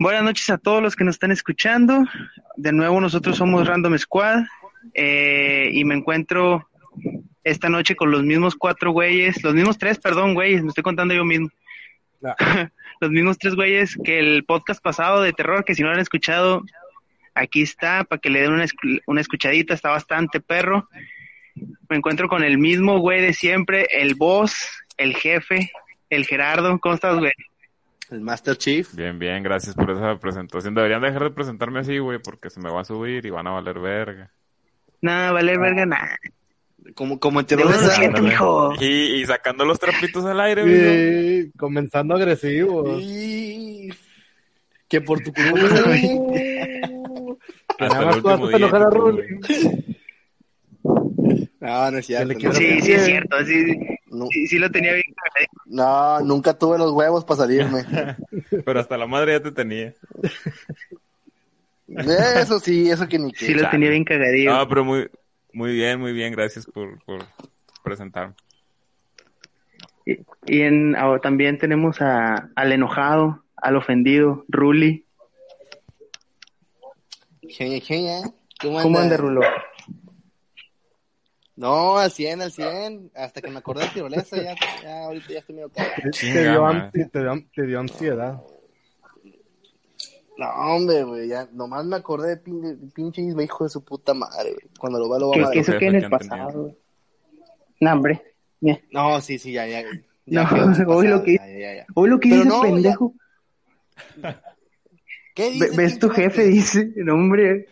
Buenas noches a todos los que nos están escuchando. De nuevo, nosotros somos Random Squad eh, y me encuentro esta noche con los mismos cuatro güeyes, los mismos tres, perdón, güeyes, me estoy contando yo mismo. los mismos tres güeyes que el podcast pasado de terror, que si no lo han escuchado, aquí está, para que le den una, una escuchadita, está bastante perro. Me encuentro con el mismo güey de siempre, el boss, el jefe, el Gerardo. ¿Cómo estás, güey? El Master Chief. Bien, bien, gracias por esa presentación. Deberían dejar de presentarme así, güey, porque se me va a subir y van a valer verga. No, valer verga nada. Como, como en mijo. Y, y, sacando los trapitos al aire, güey. Sí, comenzando agresivo. Sí. Que por tu culpa. Hasta el último día. enojar a Rolly. No, no es cierto. Sí, sí es cierto, sí, No, sí, sí lo tenía bien. no, nunca tuve los huevos para salirme. Pero hasta la madre ya te tenía. Eso sí, eso que ni Sí que. lo tenía bien cagadillo. No, pero muy, muy bien, muy bien. Gracias por, por presentarme. Y, y en, ah, también tenemos a, al enojado, al ofendido, Ruli. Genia, genia. ¿Cómo ¿Cómo anda, anda? Rulo? No, al 100, al 100. Hasta que me acordé de tirolesa, ya, ya ahorita ya estoy medio cagado. Te, dio, te, dio, te dio ansiedad. No, hombre, güey, ya nomás me acordé de pin- pinche Isma, hijo de su puta madre, güey. Cuando lo va, lo va ¿Qué, a qué eso qué en que el pasado? güey? No, hombre. Ya. No, sí, sí, ya, ya. ya No, hoy lo que- ya. Hoy lo que dices, no, pendejo. ¿Qué dices, ¿Ves tu jefe? Dice, no, hombre.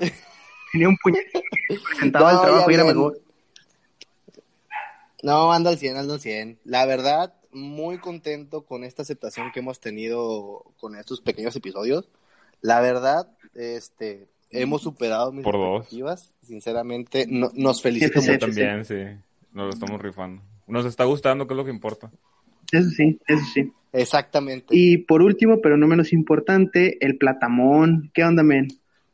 Tenía un puñal. Presentaba No, el trabajo y era mejor. No, anda al 100, anda al 100. La verdad, muy contento con esta aceptación que hemos tenido con estos pequeños episodios. La verdad, este, hemos superado mis Por dos. expectativas. Sinceramente, no- nos felicito Sí, sí, mucho. También, sí. Nos lo estamos rifando. Nos está gustando, que es lo que importa. Eso sí, eso sí. Exactamente. Y por último, pero no menos importante, el platamón. ¿Qué onda, men?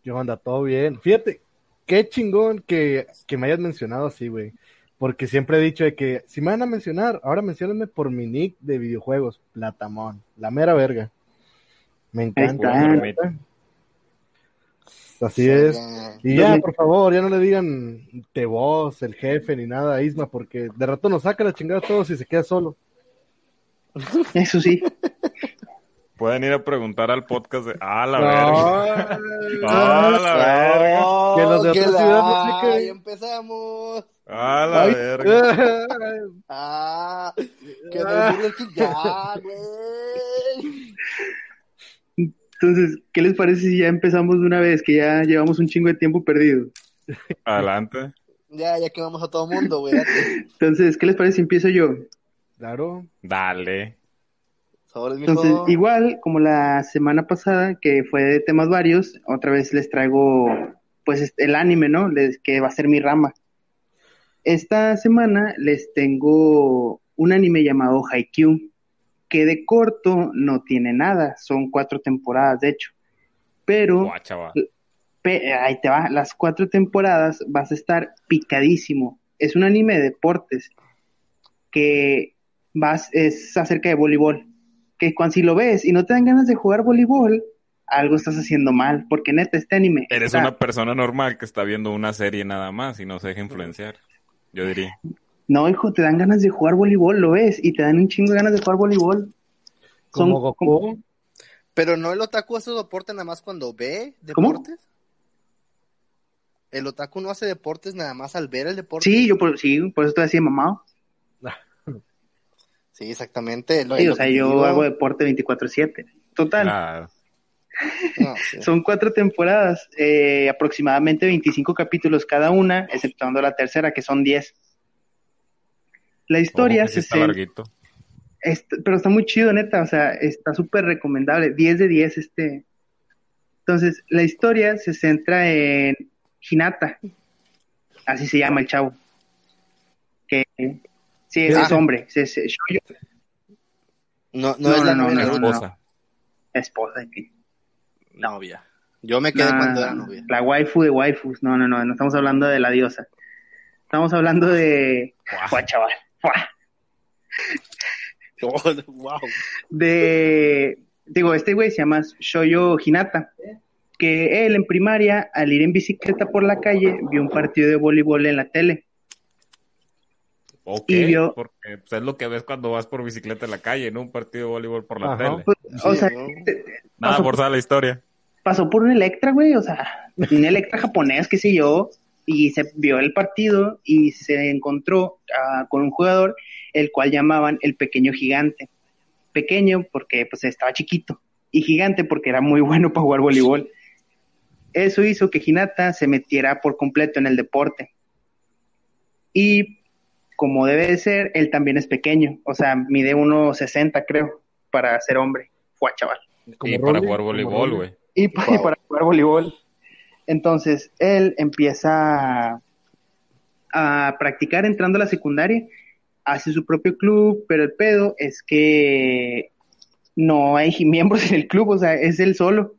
¿Qué onda? ¿Todo bien? Fíjate, qué chingón que, que me hayas mencionado así, güey. Porque siempre he dicho de que si me van a mencionar, ahora menciónenme por mi nick de videojuegos, Platamón, la mera verga. Me encanta. Así es. Ya. Y ya, por favor, ya no le digan te vos, el jefe, ni nada a Isma, porque de rato nos saca la chingada a todos y se queda solo. Eso sí. Pueden ir a preguntar al podcast de. ¡Ah, la No. verga! ¡Ah, la verga! Que los de que otra la- ciudad no sé qué. Ay, empezamos. ¡Ah, la Ay. verga! Ah, que King ya, güey. Entonces, ¿qué les parece si ya empezamos de una vez? Que ya llevamos un chingo de tiempo perdido. Adelante. Ya, ya quemamos a todo mundo, güey. Entonces, ¿qué les parece si empiezo yo? Claro. Dale. Sobres, mijo. Entonces, igual como la semana pasada, que fue de temas varios, otra vez les traigo, pues, este, el anime, ¿no? Les, que va a ser mi rama. Esta semana les tengo un anime llamado Haikyuu, que de corto no tiene nada, son cuatro temporadas, de hecho. Pero, pe- ahí te va, las cuatro temporadas vas a estar picadísimo. Es un anime de deportes que vas, es acerca de voleibol. Que cuando si lo ves y no te dan ganas de jugar voleibol, algo estás haciendo mal, porque neta, este anime. Eres está- una persona normal que está viendo una serie nada más y no se deja influenciar. Yo diría. No, hijo, te dan ganas de jugar voleibol, lo ves, y te dan un chingo de ganas de jugar voleibol. Son Como Goku. Pero no el otaku hace deporte nada más cuando ve ¿Cómo? deportes. El otaku no hace deportes nada más al ver el deporte. Sí, yo por, sí, por eso estoy así de mamado. Sí, exactamente. Lo- Sí, lo o sea, yo digo. hago deporte 24/7. Total. Claro. No, sí. Son cuatro temporadas, eh, aproximadamente 25 capítulos cada una, exceptuando la tercera, que son 10. La historia Ojo que sí se está larguito. Pero está muy chido, neta, o sea, está súper recomendable, 10 de 10 este. Entonces, la historia se centra en Hinata, así se llama el chavo. Que sí, es, es hombre, es, es- es Shoujo, No, no, No, es la no, novia. Esposa. esposa. de que- Novia. Yo me quedé cuando era novia. La waifu de waifus, no, no, no, no estamos hablando de la diosa. Estamos hablando de... Guau. Fua, chaval, fua. wow. de, digo, este güey se llama Shoyo Hinata, que él en primaria, al ir en bicicleta por la calle, vio un partido de voleibol en la tele. Ok, Y vio- porque pues, es lo que ves cuando vas por bicicleta en la calle, ¿no? Un partido de voleibol por la Ajá. tele. Pues, o Sí, sea, ¿no? Nada forzada la historia. pasó por un Electra, güey, o sea, un Electra japonés, qué sé yo, y se vio el partido y se encontró ah, con un jugador, el cual llamaban el pequeño gigante. Pequeño porque pues estaba chiquito y gigante porque era muy bueno para jugar voleibol. Eso hizo que Hinata se metiera por completo en el deporte. Y como debe de ser, él también es pequeño, o sea, mide 1.60 creo, para ser hombre. Fue chaval. Y para jugar voleibol, güey. y pa- Wow. para jugar voleibol. Entonces, él empieza a, a practicar entrando a la secundaria, hace su propio club, pero el pedo es que no hay miembros en el club, o sea, es él solo.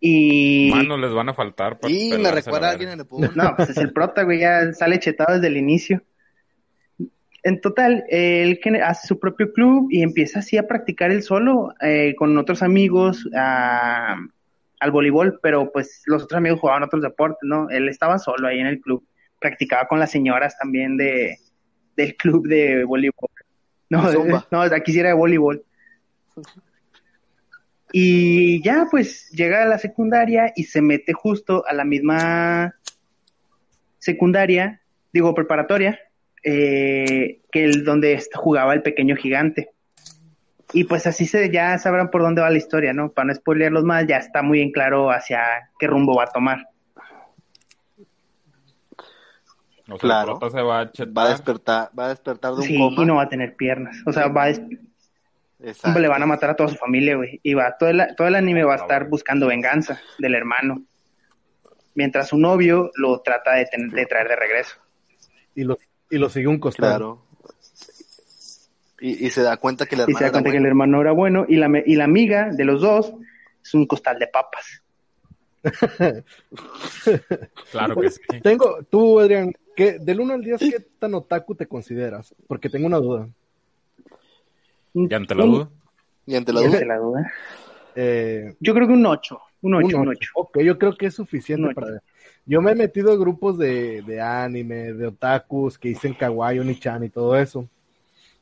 Y Manos les van a faltar para Y me recuerda a alguien en el Puebla. no, pues es el prota, güey, ya sale chetado desde el inicio. En total, él hace su propio club y empieza así a practicar él solo eh, con otros amigos a- al voleibol, pero pues los otros amigos jugaban otros deportes, ¿no? Él estaba solo ahí en el club, practicaba con las señoras también de del club de voleibol. No, De no, aquí sí era de voleibol. Y ya, pues llega a la secundaria y se mete justo a la misma secundaria, digo preparatoria, eh, que el donde jugaba el pequeño gigante. Y pues así se ya sabrán por dónde va la historia, ¿no? Para no spoilearlos más, ya está muy en claro hacia qué rumbo va a tomar. O sea, Claro. el prota se va a chetar. Va a despertar, va a despertar de un Sí, coma. y no va a tener piernas. O sea, va a Exacto. le van a matar a toda su familia, güey. Y va, todo el, todo el anime va a estar buscando venganza del hermano. Mientras su novio lo trata de, tener- de traer de regreso. Y lo, y lo sigue un costado. Claro. Y, y se da cuenta que la Y se hermana da cuenta era que el hermano era bueno y la, y la amiga de los dos es un costal de papas. Claro que sí. Tengo, tú, Adrián, ¿qué, del 1 al 10, ¿qué tan otaku te consideras? Porque tengo una duda. Y ante la Un- duda. Y ante la y duda, ante la duda. Eh, Yo creo que un 8. Un 8, un un ocho. 8. Ok, yo creo que es suficiente Un ocho. para... Yo me he metido a grupos de, de anime, de otakus, que dicen kawaii, oni-chan y todo eso.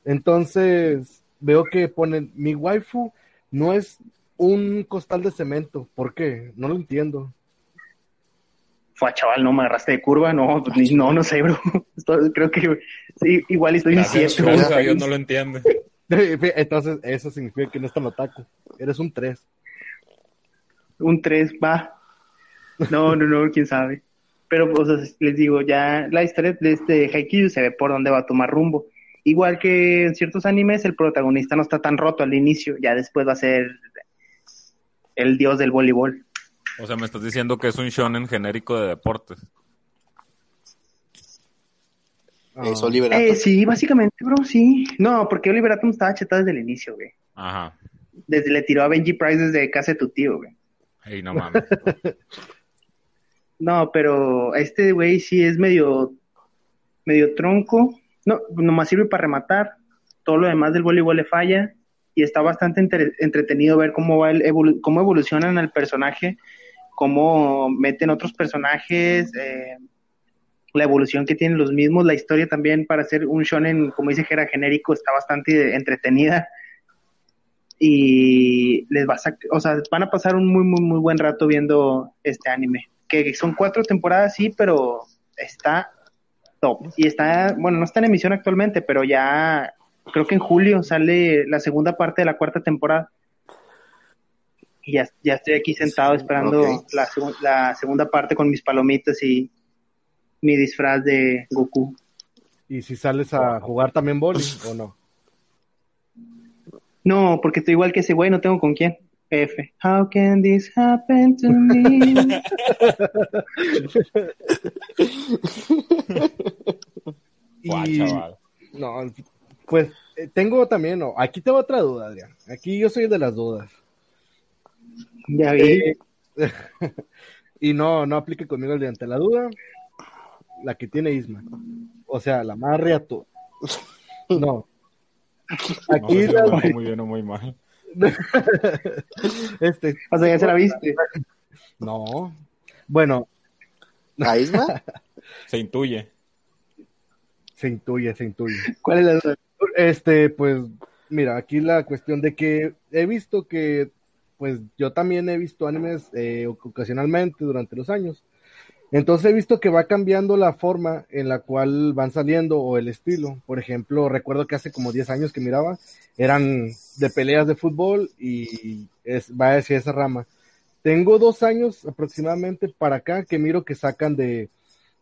Entonces, veo que ponen, mi waifu no es un costal de cemento. ¿Por qué? No lo entiendo. Fue chaval, no me agarraste de curva, no, ni- no, no sé, bro. Estoy- creo que sí, igual estoy en Gracias, 7 gracias a Dios no lo entiende. Entonces, eso significa que no es tan otaku. Eres un 3. un 3, va. No, no, no, quién sabe. Pero, o sea, les digo, ya la historia de este Haikyuu se ve por dónde va a tomar rumbo. Igual que en ciertos animes, el protagonista no está tan roto al inicio, ya después va a ser el dios del voleibol. O sea, me estás diciendo que es un shonen genérico de deportes. eso libera. Eh, sí, básicamente, bro, sí. No, porque Oliver Atom estaba chetado desde el inicio, güey. Ajá. Desde le tiró a Benji Price desde casa de tu tío, güey. Ey, no mames. No, pero este güey sí es medio, medio tronco. No, nomás sirve para rematar. Todo lo demás del voleibol le falla. Y está bastante entre- entretenido ver cómo va el cómo evolucionan al personaje, cómo meten otros personajes, eh, la evolución que tienen los mismos, la historia también para hacer un shonen, como dice Jera, genérico, está bastante entretenida. Y les va a o sea, van a pasar un muy, muy, muy buen rato viendo este anime que son cuatro temporadas, sí, pero está top. Y está, bueno, no está en emisión actualmente, pero ya creo que en julio sale la segunda parte de la cuarta temporada. Y ya, ya estoy aquí sentado esperando la, segu- la segunda parte con mis palomitas y mi disfraz de Goku. ¿Y si sales a jugar también boli o no? No, porque estoy igual que ese güey, no tengo con quién. F. How can this happen to me? Y- chaval. No, pues eh, tengo también, no, aquí tengo otra duda, Adrián. Aquí yo soy el de las dudas. ya vi. Eh, y no, no aplique conmigo el de ante la duda, la que tiene Isma. O sea, la más tú. No. No Aquí la- dijo muy bien o muy mal. este, O sea, ya se la viste. no. Bueno, ¿A Isma? Se intuye. se intuye, se intuye. ¿Cuál es la duda? Este, pues, mira, aquí la cuestión de que he visto que, pues, yo también he visto animes eh, ocasionalmente durante los años. Entonces he visto que va cambiando la forma en la cual van saliendo o el estilo. Por ejemplo, recuerdo que hace como 10 años que miraba, eran de peleas de fútbol y es, va hacia esa rama. Tengo dos años aproximadamente para acá que miro que sacan de,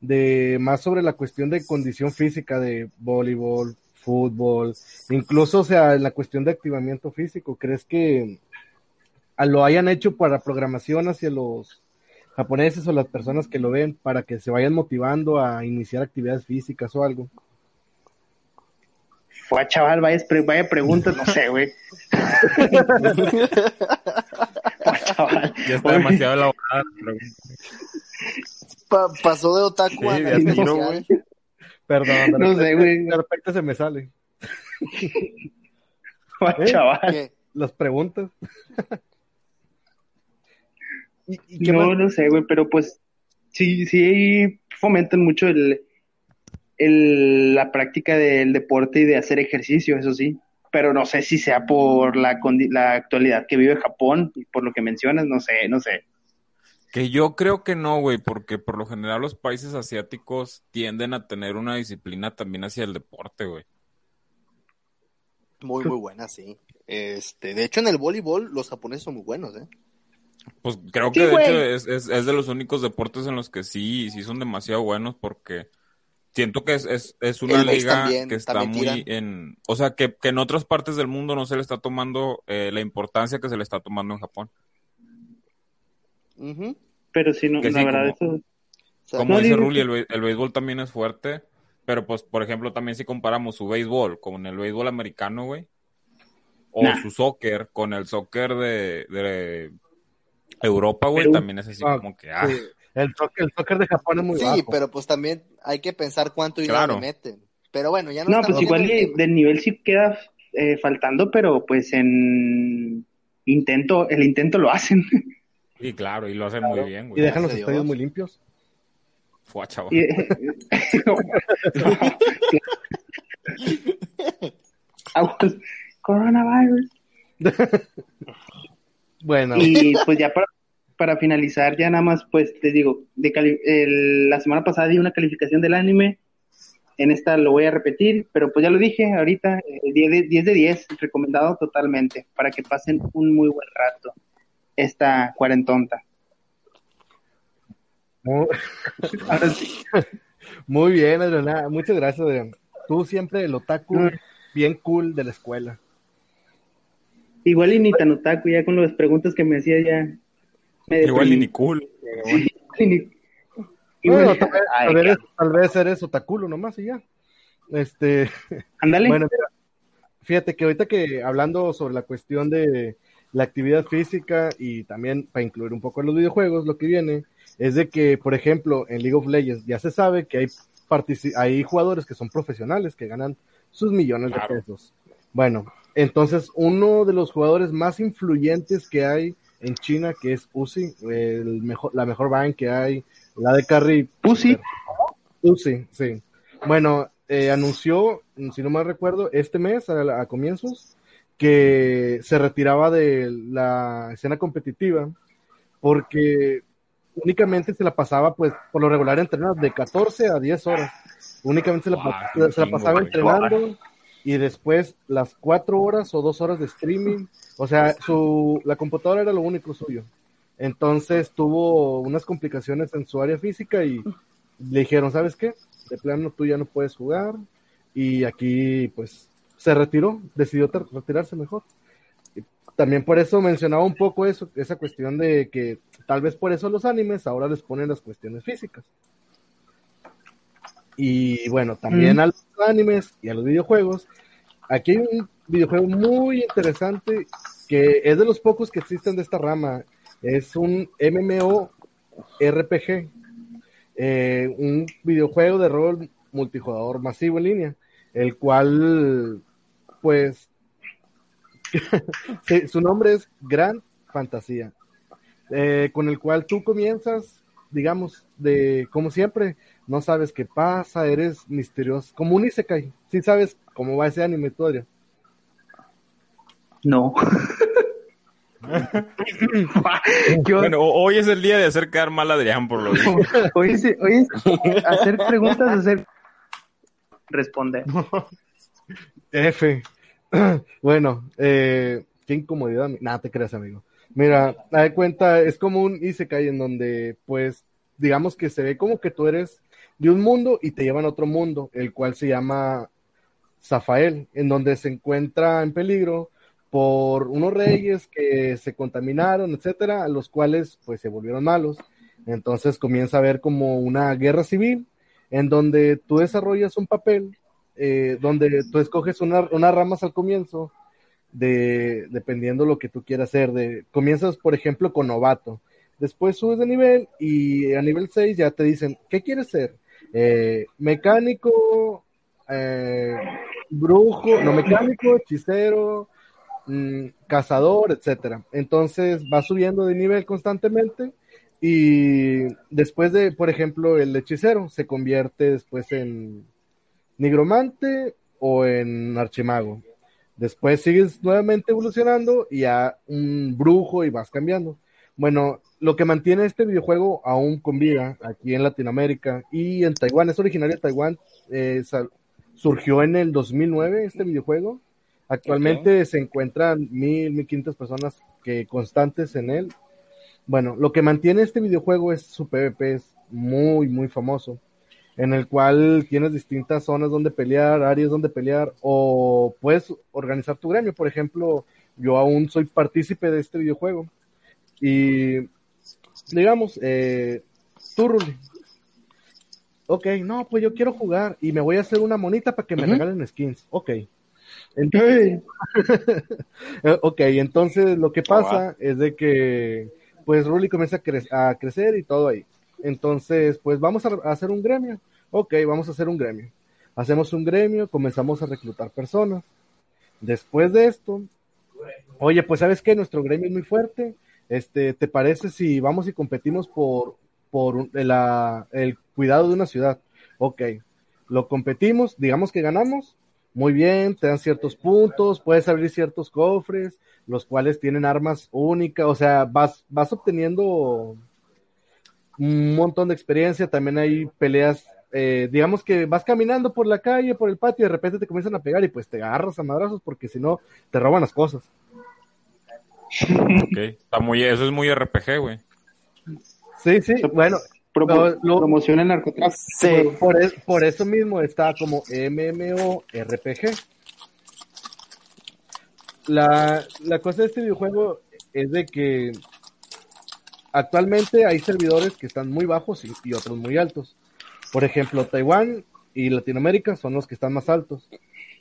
de más sobre la cuestión de condición física de voleibol, fútbol, incluso, o sea, la cuestión de activamiento físico. ¿Crees que lo hayan hecho para programación hacia los japoneses o las personas que lo ven para que se vayan motivando a iniciar actividades físicas o algo? Fue chaval, vaya, pre- vaya preguntas, no sé, güey. Fue chaval. Ya está demasiado elaborada la pregunta. Pa- pasó de otaku a Sí, tiro, social. güey. Perdón, de No repente, sé, güey. de repente se me sale. Fue ¿Eh? chaval. ¿Qué? Las preguntas. ¿Y, y qué No, más? no sé, güey, pero pues sí, sí fomentan mucho el, el, la práctica del deporte y de hacer ejercicio, eso sí. Pero no sé si sea por la, la actualidad que vive Japón y por lo que mencionas, no sé, no sé. Que yo creo que no, güey, porque por lo general los países asiáticos tienden a tener una disciplina también hacia el deporte, güey. Muy, muy buena, sí. Este, de hecho, en el voleibol los japoneses son muy buenos, ¿eh? Pues creo Sí, que de güey. hecho es, es, es de los únicos deportes en los que sí, sí son demasiado buenos porque siento que es, es, es una El liga también, que está muy tiran. en, o sea, que, que en otras partes del mundo no se le está tomando eh, la importancia que se le está tomando en Japón. Pero sí, no, Que la sí, verdad, O eso. sea, Como No, dice que- el, béisbol también es fuerte, pero pues, por ejemplo, también si comparamos su béisbol con el béisbol americano, güey, o Nah. su soccer con el soccer de, de Europa, güey, Perú. también es así Ah, como que, ah, Sí, el, soccer, el soccer de Japón es muy sí, bajo. pero pues también hay que pensar cuánto dinero Claro. le meten. Pero bueno, ya no, No, pues igual el y del nivel sí queda eh, faltando, pero pues en intento, el intento lo hacen. y claro, y lo hacen muy bien, y güey. dejan los estadios Dios. muy limpios. Fue chaval. Y- Aguas, Coronavirus. Bueno, Y pues ya para, para finalizar, ya nada más, pues te digo, de cali- el- la semana pasada di una calificación del anime, en esta lo voy a repetir, pero pues ya lo dije ahorita, eh, 10 de 10, de 10 recomendado totalmente, para que pasen un muy buen rato esta cuarentonta. muy, Ahora sí, muy bien, Adriana. Muchas gracias, Adrián. Tú siempre el otaku bien cool de la escuela. Igual y ni tan otaku, ya con las preguntas que me hacía ya. me Igual y ni cool. Y ni- y Bueno, bueno, tal, vez, ay, tal vez- tal vez eres otakulo nomás y ya. Este, ándale. bueno, mira, fíjate que ahorita que hablando sobre la cuestión de la actividad física y también para incluir un poco en los videojuegos, lo que viene es de que, por ejemplo, en League of Legends ya se sabe que hay, hay jugadores que son profesionales que ganan sus millones Claro. de pesos. Bueno, entonces uno de los jugadores más influyentes que hay en China, que es Uzi, el mejor, la mejor band que hay, la de Carry Pussy. Uzi, sí. Bueno, eh, anunció, si no mal recuerdo, este mes, a, a comienzos, que se retiraba de la escena competitiva porque únicamente se la pasaba, pues, por lo regular entrenando de 14 a 10 horas. Únicamente se la, se pasaba entrenando y después las 4 horas o 2 horas de streaming. O sea, su, la computadora era lo único suyo. Entonces tuvo unas complicaciones en su área física y le dijeron, ¿sabes qué? De plano tú ya no puedes jugar y aquí pues se retiró, decidió retirarse mejor. también por eso mencionaba un poco eso, esa cuestión de que tal vez por eso los animes ahora les ponen las cuestiones físicas. Y bueno, también a los animes y a los videojuegos. Aquí hay un videojuego muy interesante que es de los pocos que existen de esta rama. Es un MMO RPG, eh, un videojuego de rol multijugador masivo en línea, el cual, pues, sí, su nombre es Gran Fantasía, eh, con el cual tú comienzas, digamos, de como siempre, no sabes qué pasa, eres misterioso, como un Isekai, sí sabes cómo va ese anime todavía. No. bueno, hoy es el día de hacer quedar mal a Adrián por lo visto. hoy, es, hoy es hacer preguntas, hacer responder. F. bueno, eh, qué incomodidad. Nada, te creas, amigo. Mira, da cuenta, es como un Isekai en donde, pues, digamos que se ve como que tú eres de un mundo y te llevan a otro mundo, el cual se llama Zafael, en donde se encuentra en peligro por unos reyes que se contaminaron, etcétera, a los cuales pues se volvieron malos. Entonces comienza a haber como una guerra civil en donde tú desarrollas un papel, eh, donde tú escoges unas ramas al comienzo, de, dependiendo lo que tú quieras hacer. De, comienzas, por ejemplo, con novato. Después subes de nivel y a nivel 6 ya te dicen, ¿qué quieres ser? Eh, mecánico, eh, brujo, no mecánico, hechicero, mm, cazador, etcétera. Entonces va subiendo de nivel constantemente y después de, por ejemplo, el hechicero se convierte después en nigromante o en archimago. Después sigues nuevamente evolucionando y a un brujo y vas cambiando. Bueno, lo que mantiene este videojuego aún con vida aquí en Latinoamérica y en Taiwán, es originario de Taiwán, eh, surgió en el 2009 este videojuego. Actualmente se encuentran mil, mil quinientas personas que constantes en él. Bueno, lo que mantiene este videojuego es su PvP, es muy, muy famoso, en el cual tienes distintas zonas donde pelear, áreas donde pelear, o puedes organizar tu gremio. Por ejemplo, yo aún soy partícipe de este videojuego. Y digamos, eh, tú, Ruli. Ok, no, pues yo quiero jugar y me voy a hacer una monita para que me regalen skins. Ok. Entonces, ok, entonces lo que pasa es de que pues Ruli comienza a, crecer y todo ahí. Entonces, pues vamos a, hacer un gremio. Ok, vamos a hacer un gremio. Hacemos un gremio, comenzamos a reclutar personas. Después de esto, oye, pues sabes que nuestro gremio es muy fuerte. Este, ¿te parece si vamos y competimos por, por el cuidado de una ciudad? Ok, lo competimos, digamos que ganamos, muy bien, te dan ciertos puntos, puedes abrir ciertos cofres, los cuales tienen armas únicas, o sea, vas, vas obteniendo un montón de experiencia, también hay peleas, eh, digamos que vas caminando por la calle, por el patio, y de repente te comienzan a pegar y pues te agarras a madrazos porque si no, te roban las cosas. Ok, está muy, eso es muy RPG, güey. Sí, sí, bueno, promociona el narcotráfico. Sí. Por, eso mismo está como MMORPG. La, la cosa de este videojuego es de que actualmente hay servidores que están muy bajos y, otros muy altos. Por ejemplo, Taiwán y Latinoamérica son los que están más altos.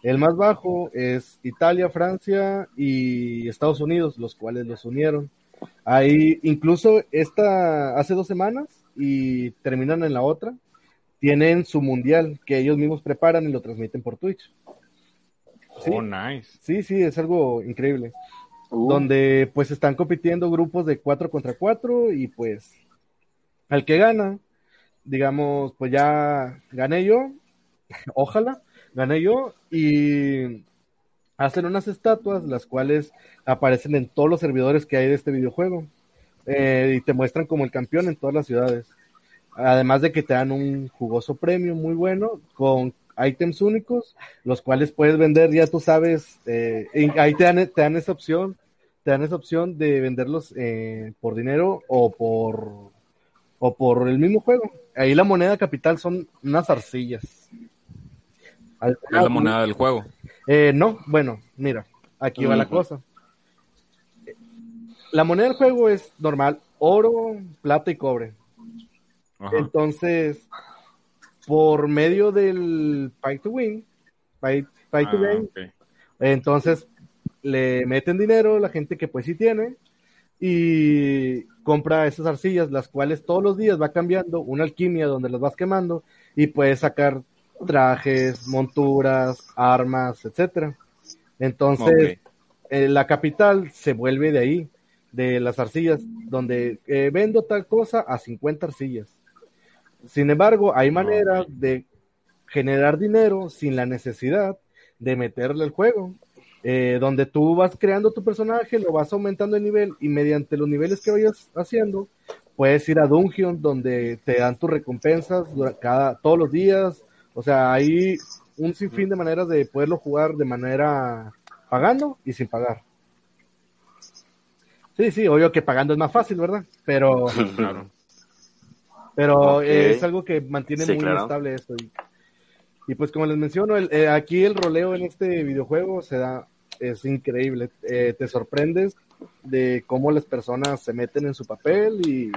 El más bajo es Italia, Francia y Estados Unidos, los cuales los unieron. Hay incluso esta hace dos semanas y terminan en la otra, tienen su mundial que ellos mismos preparan y lo transmiten por Twitch. ¿Sí? Oh, nice. Sí, sí, es algo increíble. Uh. Donde pues están compitiendo grupos de 4 contra 4 y pues al que gana, digamos, pues ya gané yo, ojalá, gané yo y hacen unas estatuas las cuales aparecen en todos los servidores que hay de este videojuego. Eh, y te muestran como el campeón en todas las ciudades. Además de que te dan un jugoso premio muy bueno con ítems únicos, los cuales puedes vender, ya tú sabes, eh, ahí te dan, te dan esa opción, te dan esa opción de venderlos eh, por dinero o por o por el mismo juego. Ahí la moneda capital son unas arcillas. ¿Es la moneda del juego? no, bueno, mira, aquí va la cosa. la moneda del juego es normal, oro, plata y cobre. Ajá. Entonces, por medio del Pay to Win, pay to Ah, Gain, ok. entonces le meten dinero la gente que pues sí tiene y compra esas arcillas, las cuales todos los días va cambiando, una alquimia donde las vas quemando y puedes sacar trajes, monturas, armas, etcétera. Entonces, eh, la capital se vuelve de ahí, de las arcillas, donde eh, vendo tal cosa a 50 arcillas. Sin embargo, hay maneras de generar dinero sin la necesidad de meterle el juego, eh, donde tú vas creando tu personaje, lo vas aumentando de nivel y mediante los niveles que vayas haciendo, puedes ir a Dungeon donde te dan tus recompensas cada, todos los días. O sea, hay un sinfín de maneras de poderlo jugar de manera pagando y sin pagar. Sí, sí, obvio que pagando es más fácil, ¿verdad? Pero, Claro. pero eh, es algo que mantiene Sí, muy claro. estable esto. Y, y pues como les menciono, el- eh, aquí el roleo en este videojuego se da, es increíble. Eh, te sorprendes de cómo las personas se meten en su papel y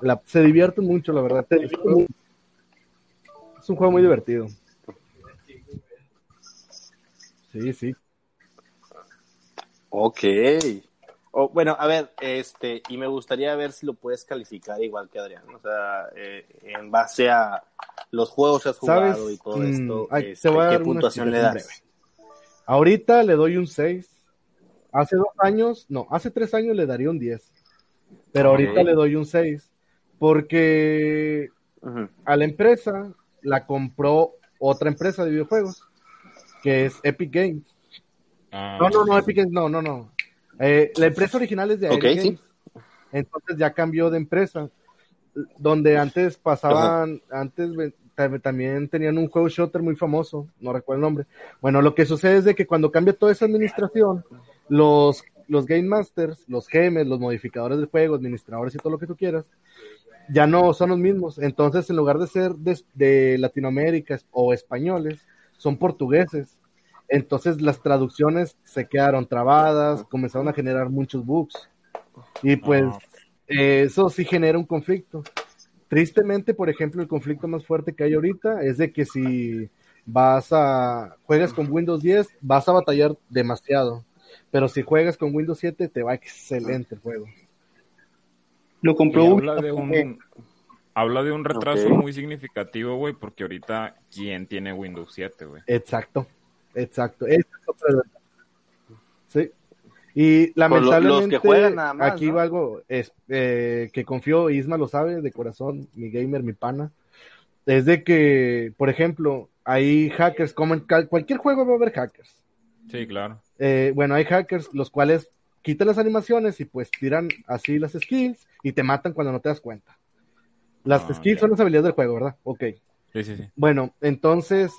la- se divierten mucho, la verdad. Te- Es un, juego muy divertido. Sí, sí. Ok. Oh, bueno, a ver, este, y me gustaría ver si lo puedes calificar igual que Adrián, o sea, eh, en base a los juegos que has jugado ¿Sabes? y todo Mm, esto, te este, ¿qué puntuación le das? Ahorita le doy un 6. Hace dos años, no, hace tres años le daría un 10. Pero ahorita le doy un 6. Porque a la empresa la compró otra empresa de videojuegos, que es Epic Games. Ah, No, no, no, Epic Games, no, no, no. Eh, la empresa original es de Epic. Games. Entonces ya cambió de empresa. Donde antes pasaban, antes también tenían un juego shooter muy famoso, no recuerdo el nombre. Bueno, lo que sucede es de que cuando cambia toda esa administración, los, los Game Masters, los GMs, los modificadores del juego, administradores y todo lo que tú quieras, ya no son los mismos. Entonces, en lugar de ser de, de Latinoamérica o españoles, son portugueses. Entonces, las traducciones se quedaron trabadas, comenzaron a generar muchos bugs. Y pues, Ah. eh, eso sí genera un conflicto. Tristemente, por ejemplo, el conflicto más fuerte que hay ahorita es de que si vas a juegas con Windows 10, vas a batallar demasiado. Pero si juegas con Windows 7, te va excelente el juego. Lo Y compró habla de un habla de un retraso muy significativo, güey, porque ahorita quién tiene Windows 7, güey. Exacto, exacto. Esa es otra. Sí. Y lamentablemente, los que juegan nada más, aquí ¿no? va algo es, eh, que confío, Isma lo sabe de corazón, mi gamer, mi pana, es de que, por ejemplo, hay hackers, como en cualquier juego va a haber hackers. Sí, claro. Eh, bueno, hay hackers los cuales quitan las animaciones y pues tiran así las skills y te matan cuando no te das cuenta. Las Ah, skills ya. son las habilidades del juego, ¿verdad? Ok. Sí, sí, sí. Bueno, entonces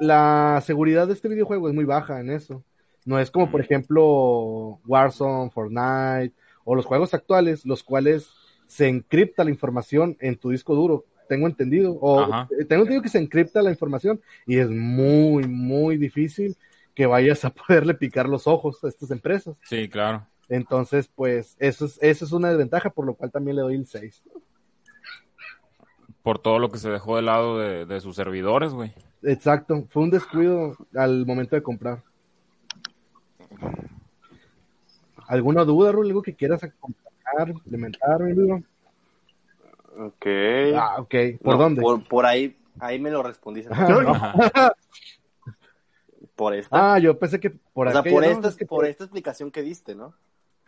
la seguridad de este videojuego es muy baja en eso. No es como, por ejemplo, Warzone, Fortnite o los juegos actuales, los cuales se encripta la información en tu disco duro. Tengo entendido. O Ajá. tengo entendido que se encripta la información y es muy, muy difícil que vayas a poderle picar los ojos a estas empresas. Sí, claro. Entonces, pues, eso es, eso es una desventaja, por lo cual también le doy el 6. Por todo lo que se dejó de lado de, de sus servidores, güey. Exacto, fue un descuido al momento de comprar. ¿Alguna duda, Rul? ¿Algo que quieras acompañar, implementar, mi amigo? Ok. Ah, ok. ¿Por No, dónde? Por, por ahí, ahí me lo respondiste. Ah, no. Por esta. Ah, yo pensé que por o sea, aquella, por, no, esta, es que por esta explicación que diste, ¿no?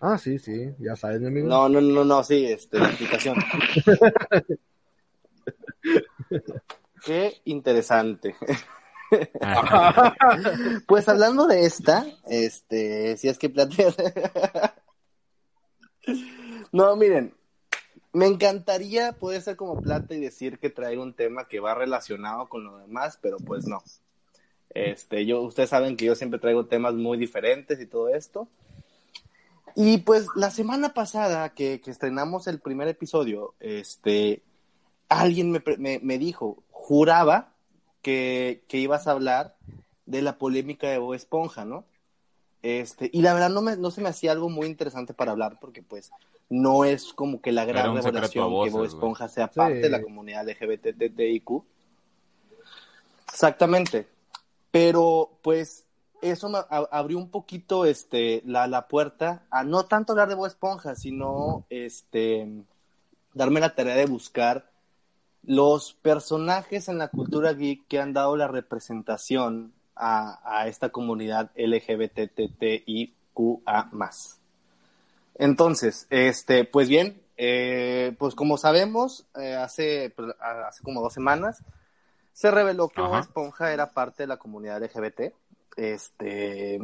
Ah, sí, sí, ya sabes, mi amigo. No, no, no, no, sí, este, la explicación. Qué interesante. Pues hablando de esta, este, si es que planteas. No, miren, me encantaría poder ser como Plata y decir que trae un tema que va relacionado con lo demás, pero pues no. Este, yo, ustedes saben que yo siempre traigo temas muy diferentes y todo esto. Y pues la semana pasada que, que estrenamos el primer episodio, este, alguien me, me, me dijo, juraba que, que ibas a hablar de la polémica de Bob Esponja, ¿no? Este, y la verdad no, me, no se me hacía algo muy interesante para hablar porque pues no es como que la gran revelación voces, que Bob. Esponja sea parte Sí. de la comunidad LGBTTIQ. Exactamente. Pero pues eso me abrió un poquito este, la, la puerta a no tanto hablar de Bob Esponja, sino este, darme la tarea de buscar los personajes en la cultura geek que han dado la representación a, a esta comunidad LGBTTIQA+. Entonces, este, pues bien, eh, pues como sabemos, eh, hace, pues, hace como dos semanas se reveló que Bob. Esponja era parte de la comunidad LGBT. Este,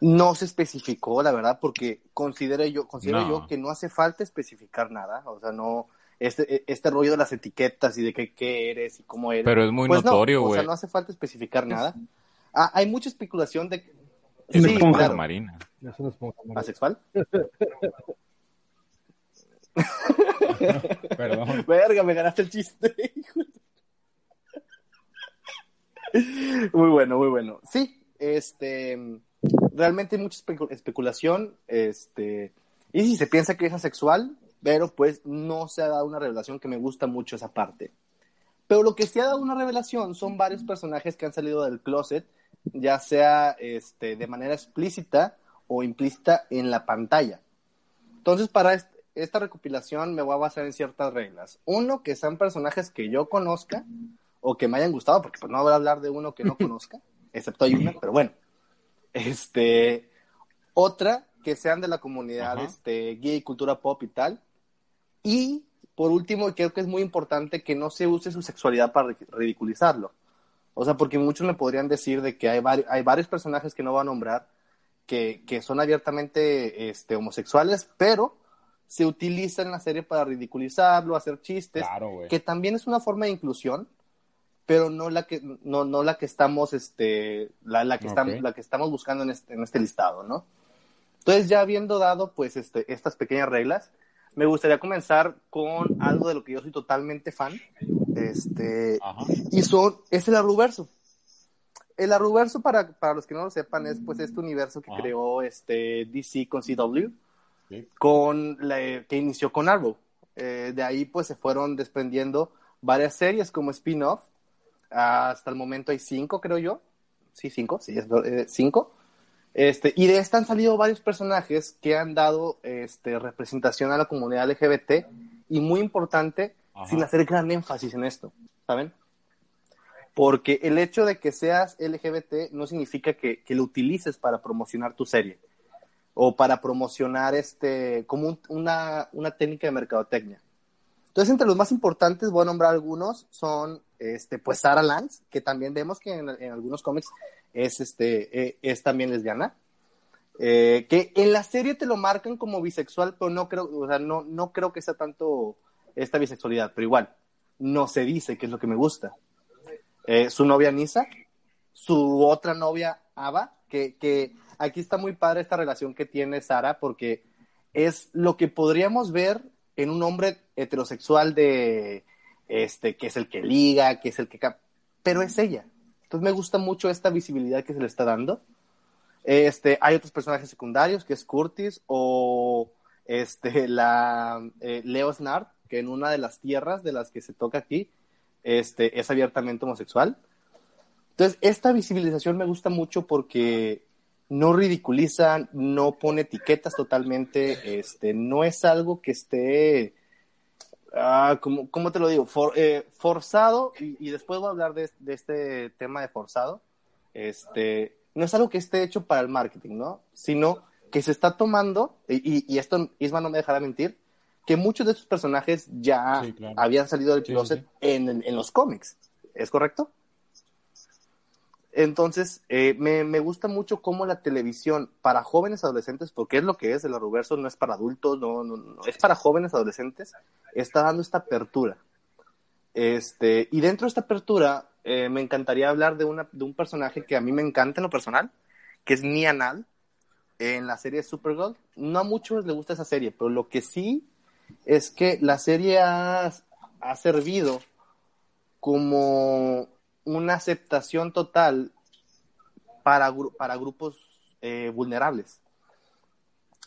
no se especificó, la verdad, porque considero yo, considero No. yo que no hace falta especificar nada, o sea, no, este, este rollo de las etiquetas y de qué, qué eres y cómo eres. Pero es muy Pues no, notorio, o güey. sea, no hace falta especificar nada. Ah, hay mucha especulación de que... Es Sí, esponja. claro. Marina. Es una esponja, ¿no? ¿Asexual? Perdón. Verga, me ganaste el chiste. hijo muy bueno, muy bueno. Sí, este, realmente hay mucha especu- especulación, este, y si se piensa que es asexual, pero pues no se ha dado una revelación que me gusta mucho esa parte. Pero lo que sí ha dado una revelación son varios personajes que han salido del closet, ya sea este, de manera explícita o implícita en la pantalla. Entonces, para est- esta recopilación me voy a basar en ciertas reglas. Uno, que sean personajes que yo conozca o que me hayan gustado, porque pues no voy a hablar de uno que no conozca, excepto hay una, pero bueno. Este, otra, que sean de la comunidad Ajá. este, gay, cultura pop y tal. Y por último, creo que es muy importante que no se use su sexualidad para ri- ridiculizarlo. O sea, porque muchos me podrían decir de que hay, vari- hay varios personajes que no voy a nombrar que, que son abiertamente este, homosexuales, pero se utiliza en la serie para ridiculizarlo, hacer chistes, Claro, que también es una forma de inclusión, pero no la que, no, no la que estamos, este, la, la que estamos, Ok. la que estamos buscando en este, en este listado, ¿no? Entonces, ya habiendo dado, pues, este, estas pequeñas reglas, me gustaría comenzar con algo de lo que yo soy totalmente fan, este, Ajá. y son, es el Arruverso. El Arruverso, para, para los que no lo sepan, es pues este universo que Ajá. creó este DC con CW, Sí. con la- que inició con Arrow. Eh, de ahí pues se fueron desprendiendo varias series como spin-off. Hasta el momento hay cinco, creo yo. Sí, cinco, sí, es eh, cinco. Este, y de esta han salido varios personajes que han dado este, representación a la comunidad LGBT y muy importante, Ajá. sin hacer gran énfasis en esto, ¿saben? Porque el hecho de que seas LGBT no significa que, que lo utilices para promocionar tu serie o para promocionar este como un- una, una técnica de mercadotecnia. Entonces, entre los más importantes, voy a nombrar algunos, son este, pues Sarah Lance, que también vemos que en, algunos cómics es, este, eh, es también lesbiana. Eh, que en la serie te lo marcan como bisexual, pero no creo, o sea, no, no creo que sea tanto esta bisexualidad, pero igual, no se dice que es lo que me gusta. Eh, su novia Nisa, su otra novia Ava, que, que aquí está muy padre esta relación que tiene Sara, porque es lo que podríamos ver en un hombre heterosexual de este, que es el que liga, que es el que pero es ella. Entonces me gusta mucho esta visibilidad que se le está dando. Este, hay otros personajes secundarios, que es Curtis o este, la eh, Leo Snart, que en una de las tierras de las que se toca aquí, este, es abiertamente homosexual. Entonces, esta visibilización me gusta mucho porque no ridiculiza, no pone etiquetas totalmente, este, no es algo que esté, ah, como, ¿cómo te lo digo? For- eh, forzado, y, y después voy a hablar de, de este tema de forzado, este, no es algo que esté hecho para el marketing, ¿no? Sino que se está tomando, y, y- esto Isma no me dejará mentir, que muchos de estos personajes ya Sí, claro. habían salido del Sí, closet sí. En, en los cómics, ¿es correcto? Entonces, eh, me, me gusta mucho cómo la televisión para jóvenes adolescentes, porque es lo que es, el Arroverso no es para adultos, no, no, no, es para jóvenes adolescentes, está dando esta apertura. Este, y dentro de esta apertura, eh, me encantaría hablar de, una, de un personaje que a mí me encanta en lo personal, que es Nia Nal, en la serie Supergirl. No a muchos les gusta esa serie, pero lo que sí es que la serie ha, ha servido como una aceptación total para, para grupos eh, vulnerables.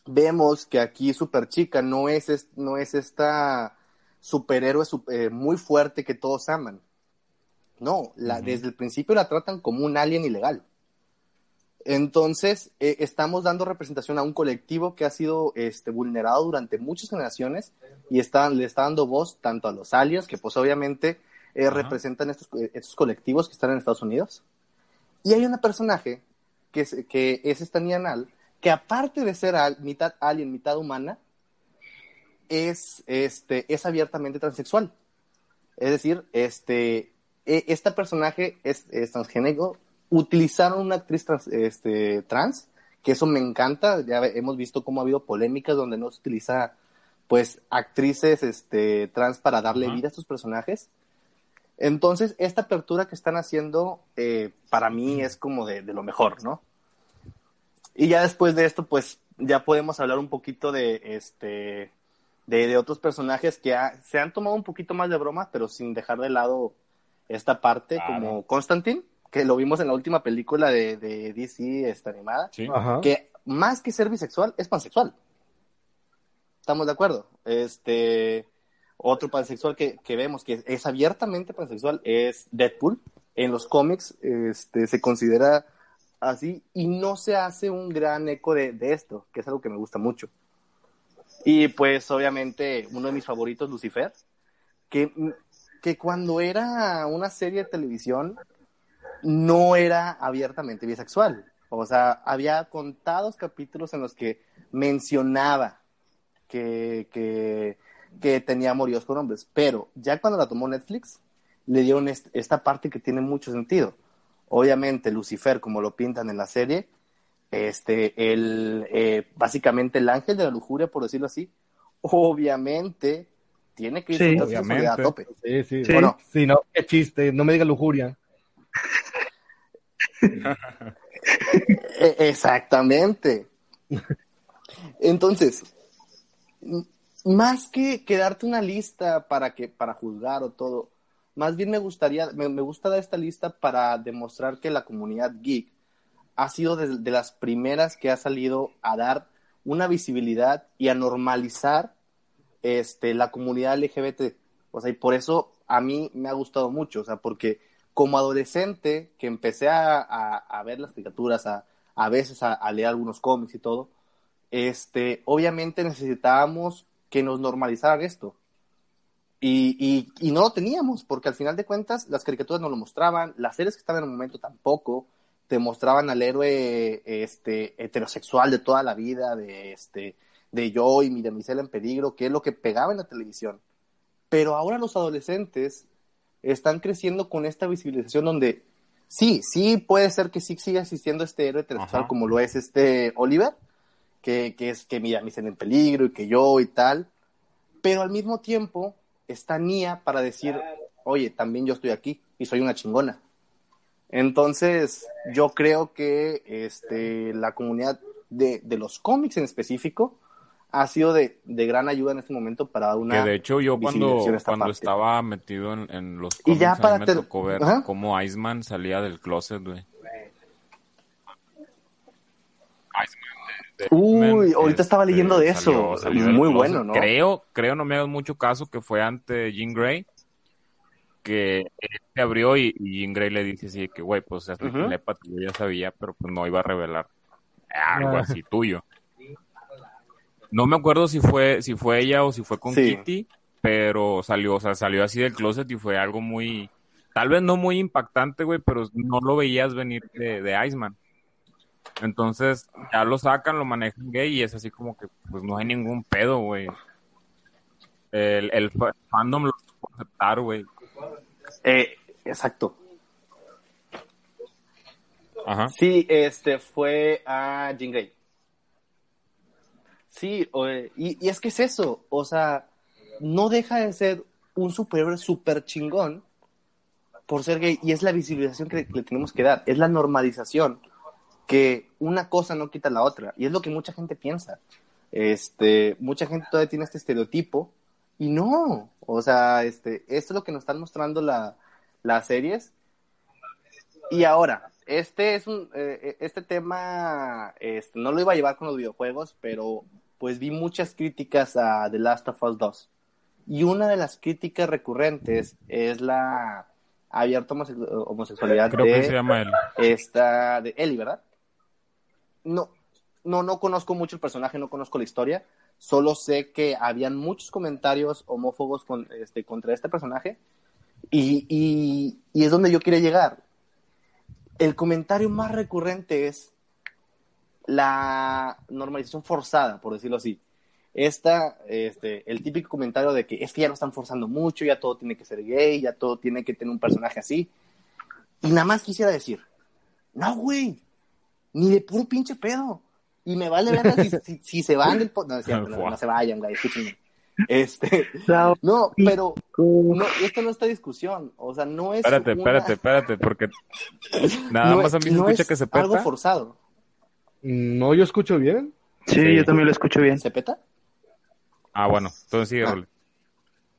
Vemos que aquí Super Chica no es, no es esta superhéroe eh, muy fuerte que todos aman. No, la, desde el principio la tratan como un alien ilegal. Entonces, eh, estamos dando representación a un colectivo que ha sido este, vulnerado durante muchas generaciones y está, le está dando voz tanto a los aliens, que pues obviamente eh, representan estos, estos, colectivos que están en Estados Unidos. Y hay una personaje que es, que es esta Nianal, que aparte de ser mitad alien, mitad humana, es, este, es abiertamente transexual. Es decir, este, e, esta personaje es, es transgénero, utilizaron una actriz trans, este, trans, que eso me encanta, ya hemos visto cómo ha habido polémicas donde no se utiliza pues actrices este, trans para darle vida a estos personajes. Entonces, esta apertura que están haciendo eh, para mí es como de, de, lo mejor, ¿no? Y ya después de esto, pues ya podemos hablar un poquito de, este, de, de otros personajes que se han tomado un poquito más de broma, pero sin dejar de lado esta parte, como Constantine, que lo vimos en la última película de, de DC esta animada, que más que ser bisexual, es pansexual. ¿Estamos de acuerdo? Este, otro pansexual que, que vemos que es, abiertamente pansexual es Deadpool. En los cómics este, se considera así y no se hace un gran eco de, de, esto, que es algo que me gusta mucho. Y pues obviamente uno de mis favoritos, Lucifer, que que cuando era una serie de televisión no era abiertamente bisexual. O sea, había contados capítulos en los que mencionaba que, que, tenía amoríos con hombres, pero ya cuando la tomó Netflix, le dieron esta parte que tiene mucho sentido. Obviamente, Lucifer, como lo pintan en la serie, este, el, eh, básicamente el ángel de la lujuria, por decirlo así, obviamente tiene que ir sí, a tope. Sí, sí. sí. Bueno, sí, no, qué chiste, no me diga lujuria. E, exactamente. Entonces, más que, quedarte una lista para que para juzgar o todo, más bien me gustaría, me, gusta dar esta lista para demostrar que la comunidad geek ha sido de las primeras que ha salido a dar una visibilidad y a normalizar este, la comunidad LGBT. O sea, y por eso a mí me ha gustado mucho, o sea, porque como adolescente que empecé a, a, ver las caricaturas, a, a veces a, leer algunos cómics y todo, este, obviamente necesitábamos que nos normalizaran esto. Y, y, y, no lo teníamos, porque al final de cuentas las caricaturas no lo mostraban, las series que estaban en el momento tampoco, te mostraban al héroe este, heterosexual de toda la vida, de este, de yo y mi damisela en peligro, que es lo que pegaba en la televisión. Pero ahora los adolescentes están creciendo con esta visibilización donde sí, sí puede ser que sí siga existiendo este héroe heterosexual como lo es este Oliver, que, que es que mi damisela en peligro y que yo y tal, pero al mismo tiempo está Nia para decir, oye, también yo estoy aquí y soy una chingona. Entonces, yo creo que este, la comunidad de, de los cómics en específico ha sido de, de, gran ayuda en este momento para una. Que de hecho, yo cuando, cuando estaba metido en, en los cómics, y ya para me tocó ver cómo Iceman salía del closet, güey. Uy, ahorita estaba este, leyendo de eso. Muy bueno, ¿no? Creo, creo, no me hagas mucho caso que fue ante Jean Grey que se abrió y, Jean Grey le dice así que, güey, pues es uh yo ya sabía, pero pues no iba a revelar algo ah. así tuyo. No me acuerdo si fue, si fue ella o si fue con Kitty, pero salió, o sea, salió así del closet y fue algo muy, tal vez no muy impactante, güey, pero no lo veías venir de, de Iceman. Entonces, ya lo sacan, lo manejan gay y es así como que, pues no hay ningún pedo, güey. El, el fandom lo puede aceptar, güey. Eh, exacto. Ajá. Sí, este fue a Jean Grey. Sí, y, es que es eso, o sea, no deja de ser un superhéroe súper chingón por ser gay, y es la visibilización que le tenemos que dar, es la normalización, que una cosa no quita la otra, y es lo que mucha gente piensa. Este, mucha gente todavía tiene este estereotipo, y no, o sea, este, esto es lo que nos están mostrando la, las series. Y ahora, este es un, eh, este tema, este, no lo iba a llevar con los videojuegos, pero pues vi muchas críticas a The Last of Us 2. Y una de las críticas recurrentes es la abierta homosexualidad Creo de que se llama él. esta de Ellie, ¿verdad? No, no, no conozco mucho el personaje, no conozco la historia. Solo sé que habían muchos comentarios homófobos este, contra este personaje. Y es donde yo quería llegar. El comentario más recurrente es la normalización forzada, por decirlo así. Esta, este, el típico comentario de que es que ya lo están forzando mucho, ya todo tiene que ser gay, ya todo tiene que tener un personaje así. Y nada más quisiera decir, no, güey, ni de puro pinche pedo. Y me vale ver si, si, si, se van del No, es cierto, no, no, se vayan, güey, escúchenme. Este, no, pero no, esto no está discusión, o sea, no es. Espérate, una... espérate, espérate, porque nada no más a mí se no escucha es que se peta. algo forzado. No, yo escucho bien. Sí, Sí. yo también lo escucho bien. ¿Se peta? Ah, bueno, entonces sigue, Ah.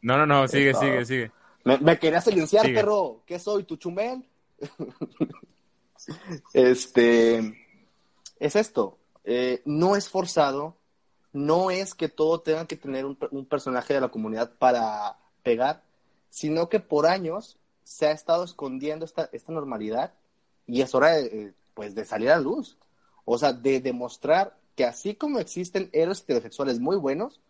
No, no, no, sigue, Eso. sigue, sigue. Me, me quería silenciar, Sigue. perro. ¿Qué soy, tu chumel? este. Es esto. Eh, no es forzado. No es que todo tenga que tener un, per- un personaje de la comunidad para pegar, sino que por años se ha estado escondiendo esta, normalidad y es hora de, eh, pues, de salir a luz. O sea, de demostrar que así como existen héroes heterosexuales muy buenos,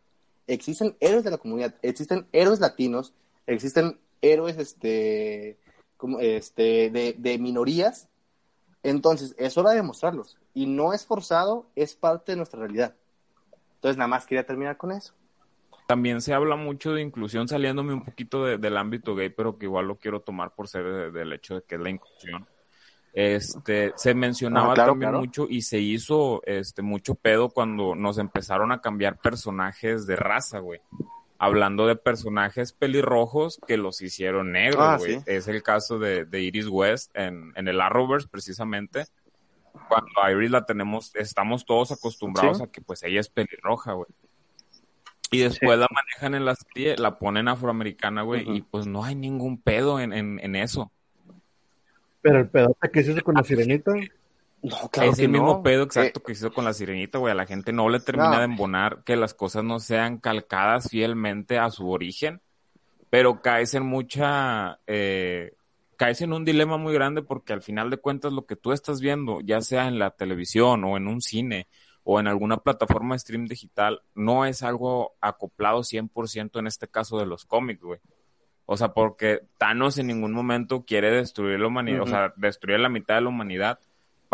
existen héroes de la comunidad, existen héroes latinos, existen héroes este, como, este, de minorías. Entonces, es hora de demostrarlos. Y no es forzado, es parte de nuestra realidad. Entonces, nada más quería terminar con eso. También se habla mucho de inclusión saliéndome un poquito de- del ámbito gay, pero que igual lo quiero tomar por ser de- del hecho de que es la inclusión. Este, se mencionaba Ah, claro, también claro. mucho y se hizo este mucho pedo cuando nos empezaron a cambiar personajes de raza, güey. Hablando de personajes pelirrojos que los hicieron negros, Ah, sí. Es el caso de, de Iris West en, en el Arrowverse, precisamente. Cuando a Iris la tenemos, estamos todos acostumbrados Sí. a que pues ella es pelirroja, güey. Y después la manejan en la serie, la ponen afroamericana, güey, y pues no hay ningún pedo en, en, en eso. Pero el pedote que se hizo con la sirenita. No, es el mismo pedo Eh, exacto que hizo con la sirenita, güey. A la gente no le termina No. de embonar que las cosas no sean calcadas fielmente a su origen, pero caes en mucha, eh, caes en un dilema muy grande porque al final de cuentas lo que tú estás viendo, ya sea en la televisión o en un cine o en alguna plataforma de stream digital, no es algo acoplado 100% en este caso de los cómics, güey. O sea, porque Thanos en ningún momento quiere destruir la humanidad, o sea, destruir la mitad de la humanidad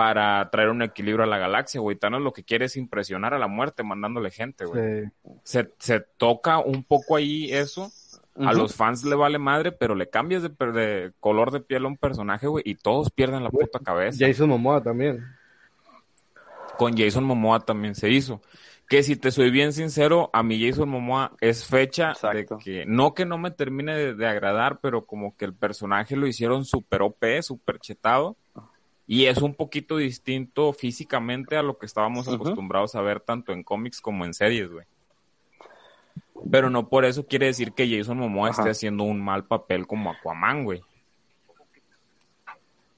para traer un equilibrio a la galaxia, güey. Thanos lo que quiere es impresionar a la muerte mandándole gente, güey. Sí. Se, se toca un poco ahí eso. A los fans le vale madre, pero le cambias de, per- de color de piel a un personaje, güey, y todos pierden la puta cabeza. Jason Momoa también. Con Jason Momoa también se hizo. Que si te soy bien sincero, a mí Jason Momoa es fecha Exacto. de que, no que no me termine de, de agradar, pero como que el personaje lo hicieron super OP, super chetado. Y es un poquito distinto físicamente a lo que estábamos acostumbrados a ver tanto en cómics como en series, güey. Pero no por eso quiere decir que Jason Momoa Ajá. esté haciendo un mal papel como Aquaman, güey.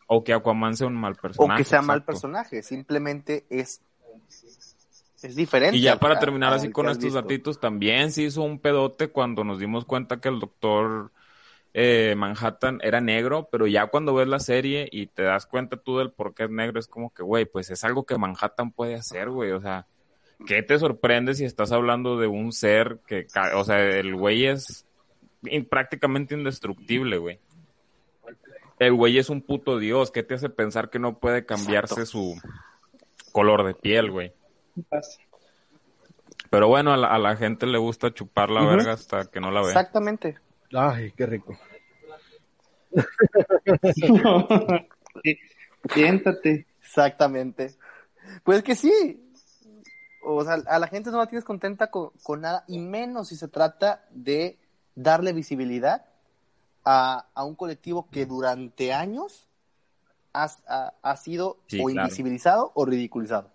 O que Aquaman sea un mal O personaje. que sea mal personaje, simplemente es, es diferente. Y ya para terminar así con estos visto. datitos, también se hizo un pedote cuando nos dimos cuenta que el doctor eh, Manhattan era negro, pero ya cuando ves la serie y te das cuenta tú del por qué es negro, es como que, güey, pues es algo que Manhattan puede hacer, güey, o sea, ¿qué te sorprende si estás hablando de un ser que, o sea, el güey es in- prácticamente indestructible, güey? El güey es un puto dios, ¿qué te hace pensar que no puede cambiarse su color de piel, güey? Pero bueno, a la, a la gente le gusta chupar la verga hasta que no la ve. Exactamente. Ay, qué rico. Siéntate. Exactamente. Pues que sí. O sea, a la gente no la tienes contenta con, con nada, y menos si se trata de darle visibilidad a, a un colectivo que durante años ha, ha- ha sido Sí, o claro. invisibilizado o ridiculizado.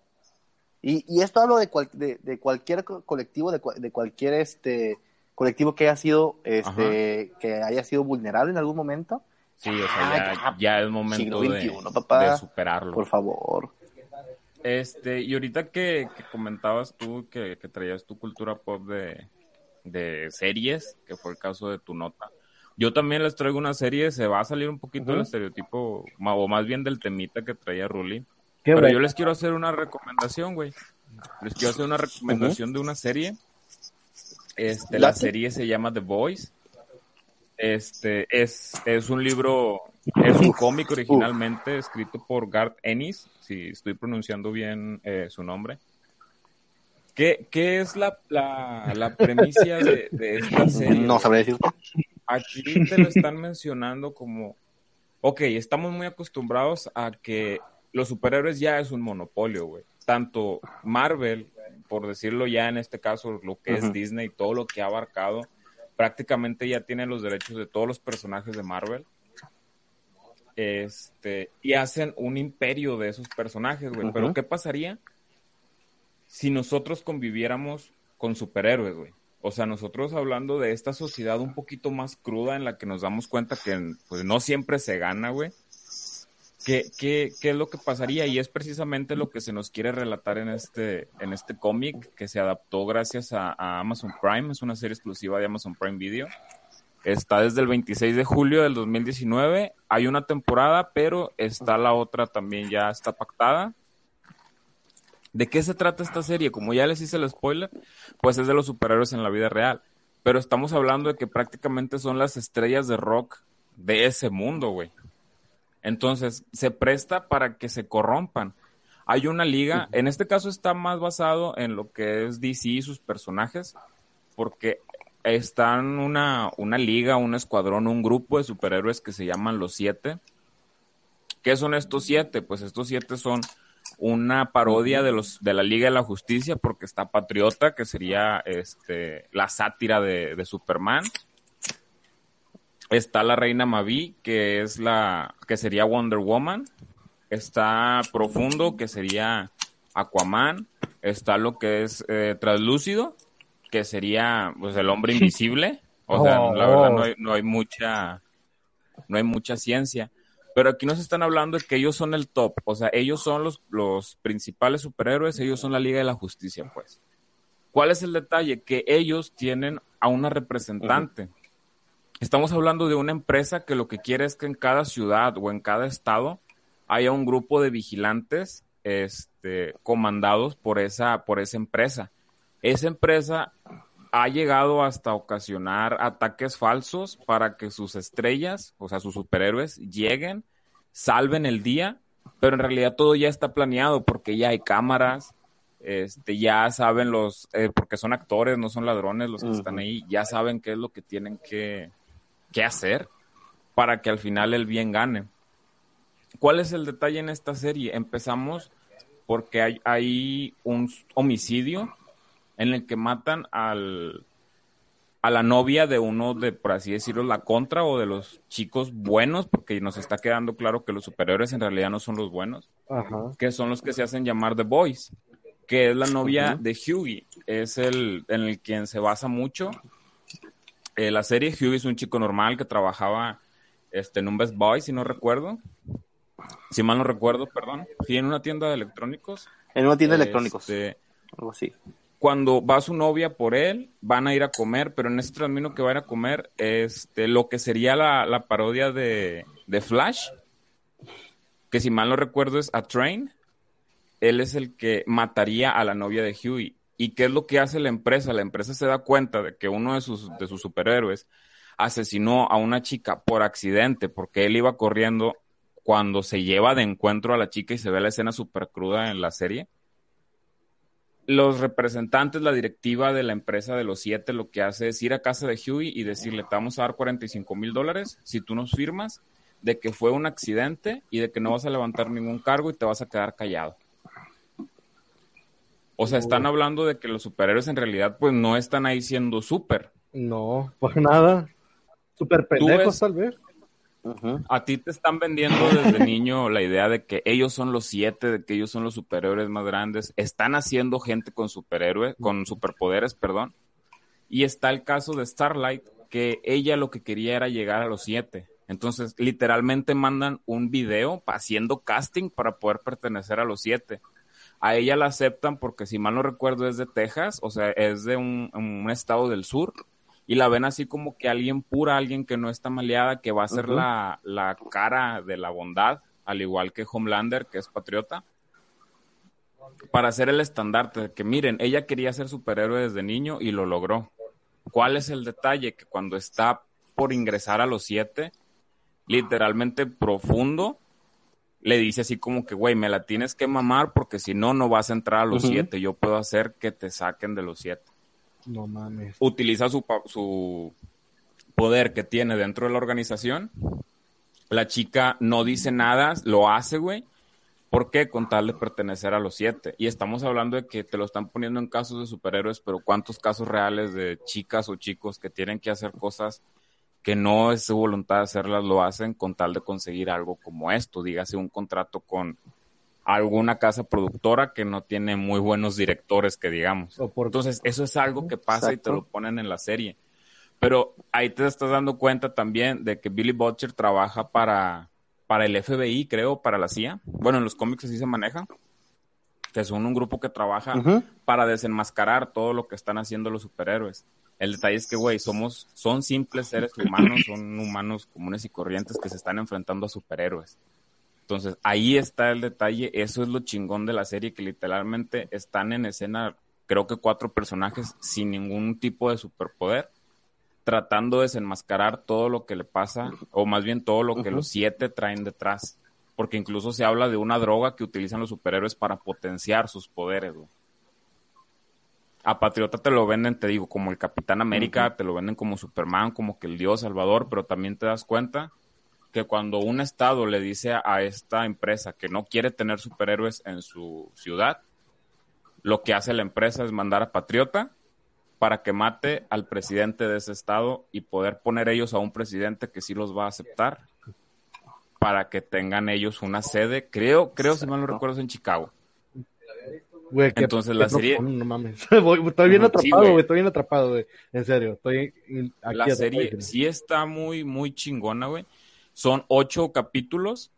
Y, y esto hablo de, cual- de, de cualquier co- colectivo, de, de cualquier este colectivo que haya sido este que haya sido vulnerable en algún momento Sí, o sea, ya, Ah, ya es momento siglo de, XXI, papá. de superarlo. Por favor. Este, y ahorita que, que comentabas tú que, que traías tu cultura pop de, de series, que fue el caso de tu nota. Yo también les traigo una serie, se va a salir un poquito del estereotipo, ma- o más bien del temita que traía Ruli. Qué Pero bueno. yo les quiero hacer una recomendación, güey. Les quiero hacer una recomendación de una serie. Este, la serie se llama The Boys. Este, es, es un libro, es un cómic originalmente escrito por Garth Ennis, si estoy pronunciando bien eh, su nombre. ¿Qué, qué es la, la, la premisa de, de esta serie? No sabré decir. Aquí te lo están mencionando como, ok, estamos muy acostumbrados a que los superhéroes ya es un monopolio, güey. Tanto Marvel, por decirlo ya en este caso, lo que es. Disney, todo lo que ha abarcado, prácticamente ya tiene los derechos de todos los personajes de Marvel. Este, y hacen un imperio de esos personajes, güey. Pero. ¿qué pasaría si nosotros conviviéramos con superhéroes, güey? O sea, nosotros hablando de esta sociedad un poquito más cruda en la que nos damos cuenta que pues, no siempre se gana, güey. ¿Qué, qué, ¿Qué es lo que pasaría? Y es precisamente lo que se nos quiere relatar en este, en este cómic que se adaptó gracias a, a Amazon Prime. Es una serie exclusiva de Amazon Prime Video. Está desde el 26 de julio del 2019. Hay una temporada, pero está la otra también ya está pactada. ¿De qué se trata esta serie? Como ya les hice el spoiler, pues es de los superhéroes en la vida real. Pero estamos hablando de que prácticamente son las estrellas de rock de ese mundo, güey. Entonces, se presta para que se corrompan. Hay una liga, en este caso está más basado en lo que es DC y sus personajes, porque están una, una liga, un escuadrón, un grupo de superhéroes que se llaman los siete. ¿Qué son estos siete? Pues estos siete son una parodia de los de la Liga de la Justicia, porque está Patriota, que sería este la sátira de, de Superman. Está la Reina Mavi, que es la que sería Wonder Woman. Está Profundo, que sería Aquaman. Está lo que es eh, Translúcido, que sería pues el hombre invisible. O sea, Oh. la verdad no hay, no hay mucha no hay mucha ciencia. Pero aquí nos están hablando de que ellos son el top. O sea, ellos son los, los principales superhéroes, ellos son la Liga de la Justicia, pues. ¿Cuál es el detalle? Que ellos tienen a una representante. Estamos hablando de una empresa que lo que quiere es que en cada ciudad o en cada estado haya un grupo de vigilantes este, comandados por esa, por esa empresa. Esa empresa ha llegado hasta ocasionar ataques falsos para que sus estrellas, o sea, sus superhéroes, lleguen, salven el día, pero en realidad todo ya está planeado porque ya hay cámaras, este, ya saben los, eh, porque son actores, no son ladrones los que están ahí, ya saben qué es lo que tienen que, que hacer para que al final el bien gane. ¿Cuál es el detalle en esta serie? Empezamos porque hay, hay un homicidio en el que matan al, a la novia de uno de, por así decirlo, la contra o de los chicos buenos, porque nos está quedando claro que los superiores en realidad no son los buenos, Ajá. que son los que se hacen llamar The Boys, que es la novia de Hughie, es el en el quien se basa mucho eh, la serie. Hughie es un chico normal que trabajaba este, en un Best Buy, si no recuerdo. Si mal no recuerdo, perdón. Sí, en una tienda de electrónicos. En una tienda de electrónicos. Este, Algo así. cuando va su novia por él, van a ir a comer, pero en ese camino que van a ir a comer, este, lo que sería la, la parodia de, de Flash, que si mal no recuerdo es A Train, él es el que mataría a la novia de Huey. ¿Y qué es lo que hace la empresa? La empresa se da cuenta de que uno de sus, de sus superhéroes asesinó a una chica por accidente, porque él iba corriendo cuando se lleva de encuentro a la chica y se ve la escena súper cruda en la serie los representantes, la directiva de la empresa de los siete, lo que hace es ir a casa de Huey y decirle, te vamos a dar 45 mil dólares si tú nos firmas de que fue un accidente y de que no vas a levantar ningún cargo y te vas a quedar callado. O sea, están hablando de que los superhéroes en realidad pues no están ahí siendo super. No, pues nada. Super pendejos, tal vez. A ti te están vendiendo desde niño la idea de que ellos son los siete, de que ellos son los superhéroes más grandes. Están haciendo gente con superhéroes, con superpoderes, perdón. Y está el caso de Starlight, que ella lo que quería era llegar a los siete. Entonces, literalmente mandan un video haciendo casting para poder pertenecer a los siete. A ella la aceptan porque, si mal no recuerdo, es de Texas, o sea, es de un, un estado del sur, y la ven así como que alguien pura, alguien que no está maleada, que va a ser la, la cara de la bondad, al igual que Homelander, que es patriota para hacer el estandarte, que miren, ella quería ser superhéroe desde niño y lo logró. ¿Cuál es el detalle? Que cuando está por ingresar a los siete, literalmente profundo, le dice así como que, güey, me la tienes que mamar porque si no, no vas a entrar a los siete. Yo puedo hacer que te saquen de los siete. No mames. Utiliza su, su poder que tiene dentro de la organización. La chica no dice nada, lo hace, güey ¿Por qué? Con tal de pertenecer a los siete. Y estamos hablando de que te lo están poniendo en casos de superhéroes, pero ¿cuántos casos reales de chicas o chicos que tienen que hacer cosas que no es su voluntad hacerlas, lo hacen con tal de conseguir algo como esto? Dígase un contrato con alguna casa productora que no tiene muy buenos directores, que digamos. Entonces, eso es algo que pasa y te lo ponen en la serie. Pero ahí te estás dando cuenta también de que Billy Butcher trabaja para para el FBI, creo, para la CIA. Bueno, en los cómics así se maneja. Que son un grupo que trabaja para desenmascarar todo lo que están haciendo los superhéroes. El detalle es que, güey, somos, son simples seres humanos, son humanos comunes y corrientes que se están enfrentando a superhéroes. Entonces, ahí está el detalle, eso es lo chingón de la serie, que literalmente están en escena, creo que cuatro personajes sin ningún tipo de superpoder, tratando de desenmascarar todo lo que le pasa, o más bien todo lo que los siete traen detrás. Porque incluso se habla de una droga que utilizan los superhéroes para potenciar sus poderes, A Patriota te lo venden, te digo, como el Capitán América, te lo venden como Superman, como que el Dios Salvador, pero también te das cuenta que cuando un estado le dice a esta empresa que no quiere tener superhéroes en su ciudad, lo que hace la empresa es mandar a Patriota para que mate al presidente de ese estado y poder poner ellos a un presidente que sí los va a aceptar para que tengan ellos una sede, creo, creo si mal no recuerdo, en Chicago. Entonces la serie... no mames. estoy bien atrapado, güey, estoy bien atrapado, güey. En serio, estoy La serie sí está muy, muy chingona, güey. Son ocho capítulos.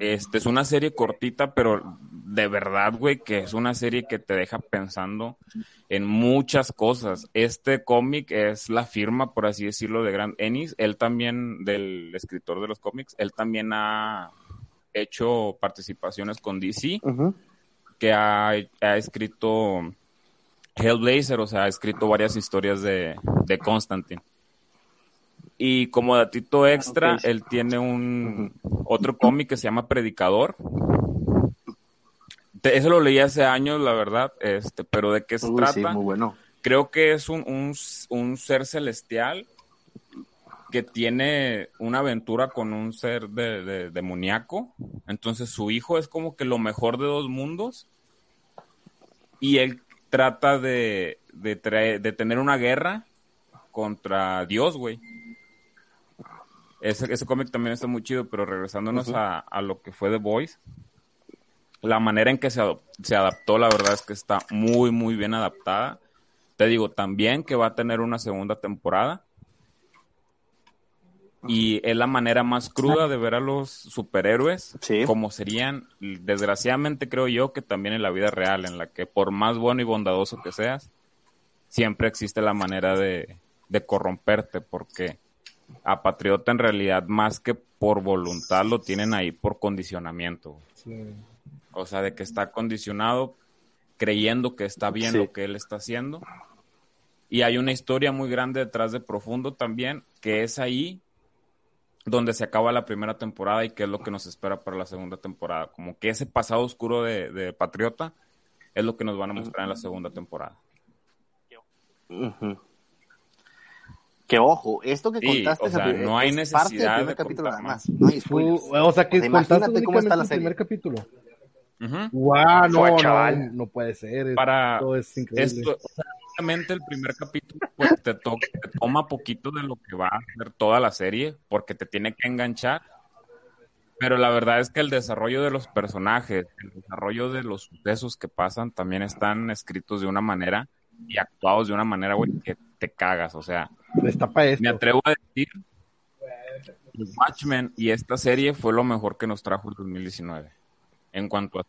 Este es una serie cortita, pero de verdad, güey, que es una serie que te deja pensando en muchas cosas. Este cómic es la firma, por así decirlo, de Grant Ennis. Él también, del escritor de los cómics, él también ha hecho participaciones con DC, que ha, escrito Hellblazer, o sea, ha escrito varias historias de, de Constantine. Y como datito extra, él tiene un otro cómic que se llama Predicador. Eso lo leí hace años, la verdad, este, pero ¿de qué se trata? muy bueno. Creo que es un, un, ser celestial que tiene una aventura con un ser de, demoníaco. Entonces su hijo es como que lo mejor de dos mundos. Y él trata de, de, de tener una guerra contra Dios, güey. Ese, ese cómic también está muy chido, pero regresándonos a, lo que fue The Voice, la manera en que se, se adaptó, la verdad es que está muy, muy bien adaptada. Te digo también que va a tener una segunda temporada. Y es la manera más cruda de ver a los superhéroes como serían, desgraciadamente creo yo, que también en la vida real, en la que por más bueno y bondadoso que seas, siempre existe la manera de, de corromperte, porque a Patriota en realidad más que por voluntad lo tienen ahí por condicionamiento. O sea, de que está condicionado creyendo que está bien lo que él está haciendo. Y hay una historia muy grande detrás de Profundo también, que es ahí donde se acaba la primera temporada y que es lo que nos espera para la segunda temporada. Como que ese pasado oscuro de, Patriota es lo que nos van a mostrar en la segunda temporada. Que ojo, esto que contaste o sea, no hay necesidad parte del primer capítulo. No hay o sea, que imagínate cómo está la serie. primer capítulo. Wow, no, no, no, puede ser. Para esto es increíble. Esto, obviamente el primer capítulo pues, te, te toma poquito de lo que va a ser toda la serie porque te tiene que enganchar. Pero la verdad es que el desarrollo de los personajes, el desarrollo de los sucesos que pasan también están escritos de una manera y actuados de una manera, güey, que te cagas. O sea, Destapa esto. Me atrevo a decir Watchmen y esta serie fue lo mejor que nos trajo el 2019. En cuanto a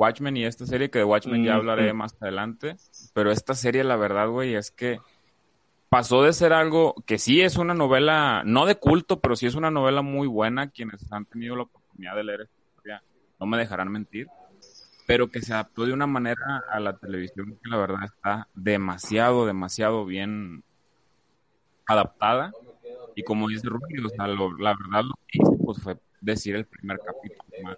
Watchmen y esta serie, que de Watchmen ya hablaré más adelante, pero esta serie, la verdad, güey, es que pasó de ser algo que sí es una novela, no de culto, pero sí es una novela muy buena. Quienes han tenido la oportunidad de leer esta historia no me dejarán mentir, pero que se adaptó de una manera a la televisión que la verdad está demasiado, demasiado bien adaptada. Y como dice Rubio, o sea, la verdad lo que hice pues, fue decir el primer capítulo.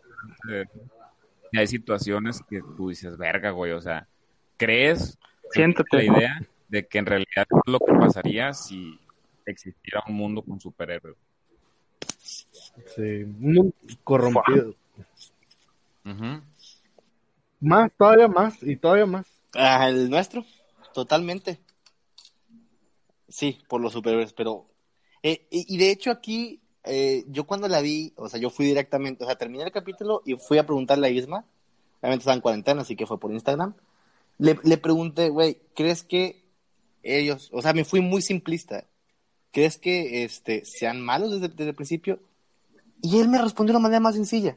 Y hay situaciones que tú dices, verga, güey, o sea, ¿crees Siéntate. la idea de que en realidad es lo que pasaría si existiera un mundo con superhéroes? Sí, un mundo corrompido. Más, todavía más, y todavía más. Ah, el nuestro, totalmente. Sí, por los superhéroes, pero... Eh, y de hecho aquí, eh, yo cuando la vi, o sea, yo fui directamente, o sea, terminé el capítulo y fui a preguntarle a Isma, obviamente estaba en cuarentena, así que fue por Instagram, le, le pregunté, güey, ¿crees que ellos, o sea, me fui muy simplista, ¿crees que este, sean malos desde, desde el principio? Y él me respondió de una manera más sencilla,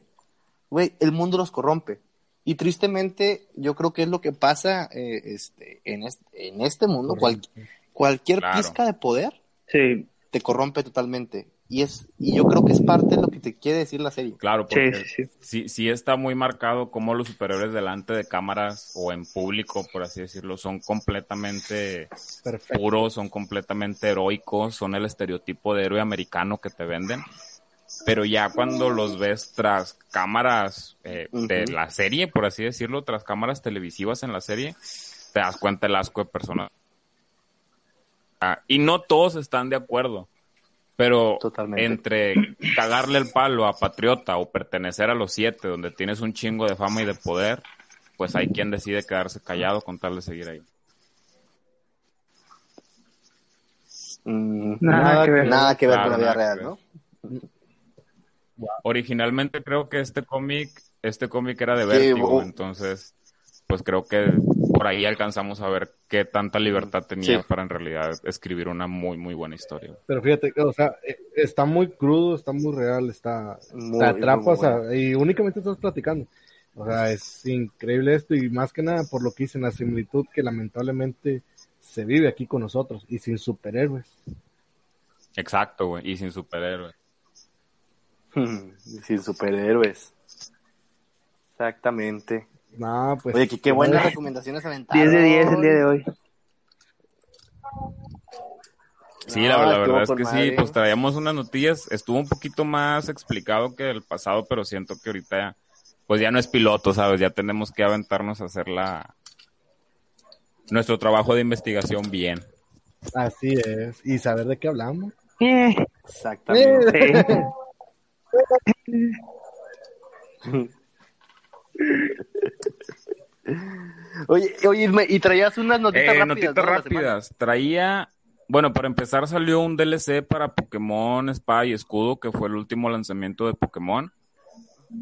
güey, el mundo los corrompe. Y tristemente, yo creo que es lo que pasa eh, este, en, este, en este mundo. Cual, cualquier Claro. pizca de poder Sí, te corrompe totalmente. Y es y yo creo que es parte de lo que te quiere decir la serie. Claro, sí, porque sí, sí. sí, sí está muy marcado como los superhéroes delante de cámaras o en público, por así decirlo, son completamente Perfecto. puros, son completamente heroicos, son el estereotipo de héroe americano que te venden. Pero ya cuando los ves tras cámaras eh, de la serie, por así decirlo, tras cámaras televisivas en la serie, te das cuenta el asco de personas. Ah, y no todos están de acuerdo. Pero Totalmente. entre cagarle el palo a Patriota o pertenecer a los siete, donde tienes un chingo de fama y de poder, pues hay quien decide quedarse callado con tal de seguir ahí. Mm, Nada, que ver. nada que ver con la vida real. ¿no? Originalmente creo que este cómic, este cómic era de Sí, entonces, pues creo que por ahí alcanzamos a ver qué tanta libertad tenía Sí. para en realidad escribir una muy, muy buena historia. Pero fíjate, o sea, eh, está muy crudo, está muy real, está... Muy, te atrapa, muy o sea, bueno. y únicamente estás platicando. O sea, es increíble esto y más que nada por lo que dicen, la similitud que lamentablemente se vive aquí con nosotros y sin superhéroes. Exacto, güey, y sin superhéroes. Sin superhéroes. Exactamente. No, pues... Oye, qué, qué buenas recomendaciones aventaron. 10 de 10 el día de hoy. Sí, No, la, la verdad es que sí, pues traíamos unas noticias, estuvo un poquito más explicado que el pasado, pero siento que ahorita ya, pues ya no es piloto, ¿sabes? Ya tenemos que aventarnos a hacer la nuestro trabajo de investigación bien. Así es. Y saber de qué hablamos. Eh, Exactamente. sí. Oye, oye, y traías unas notitas Eh, rápidas. notitas rápidas. Traía, bueno, para empezar salió un DLC para Pokémon Espada y Escudo, que fue el último lanzamiento de Pokémon.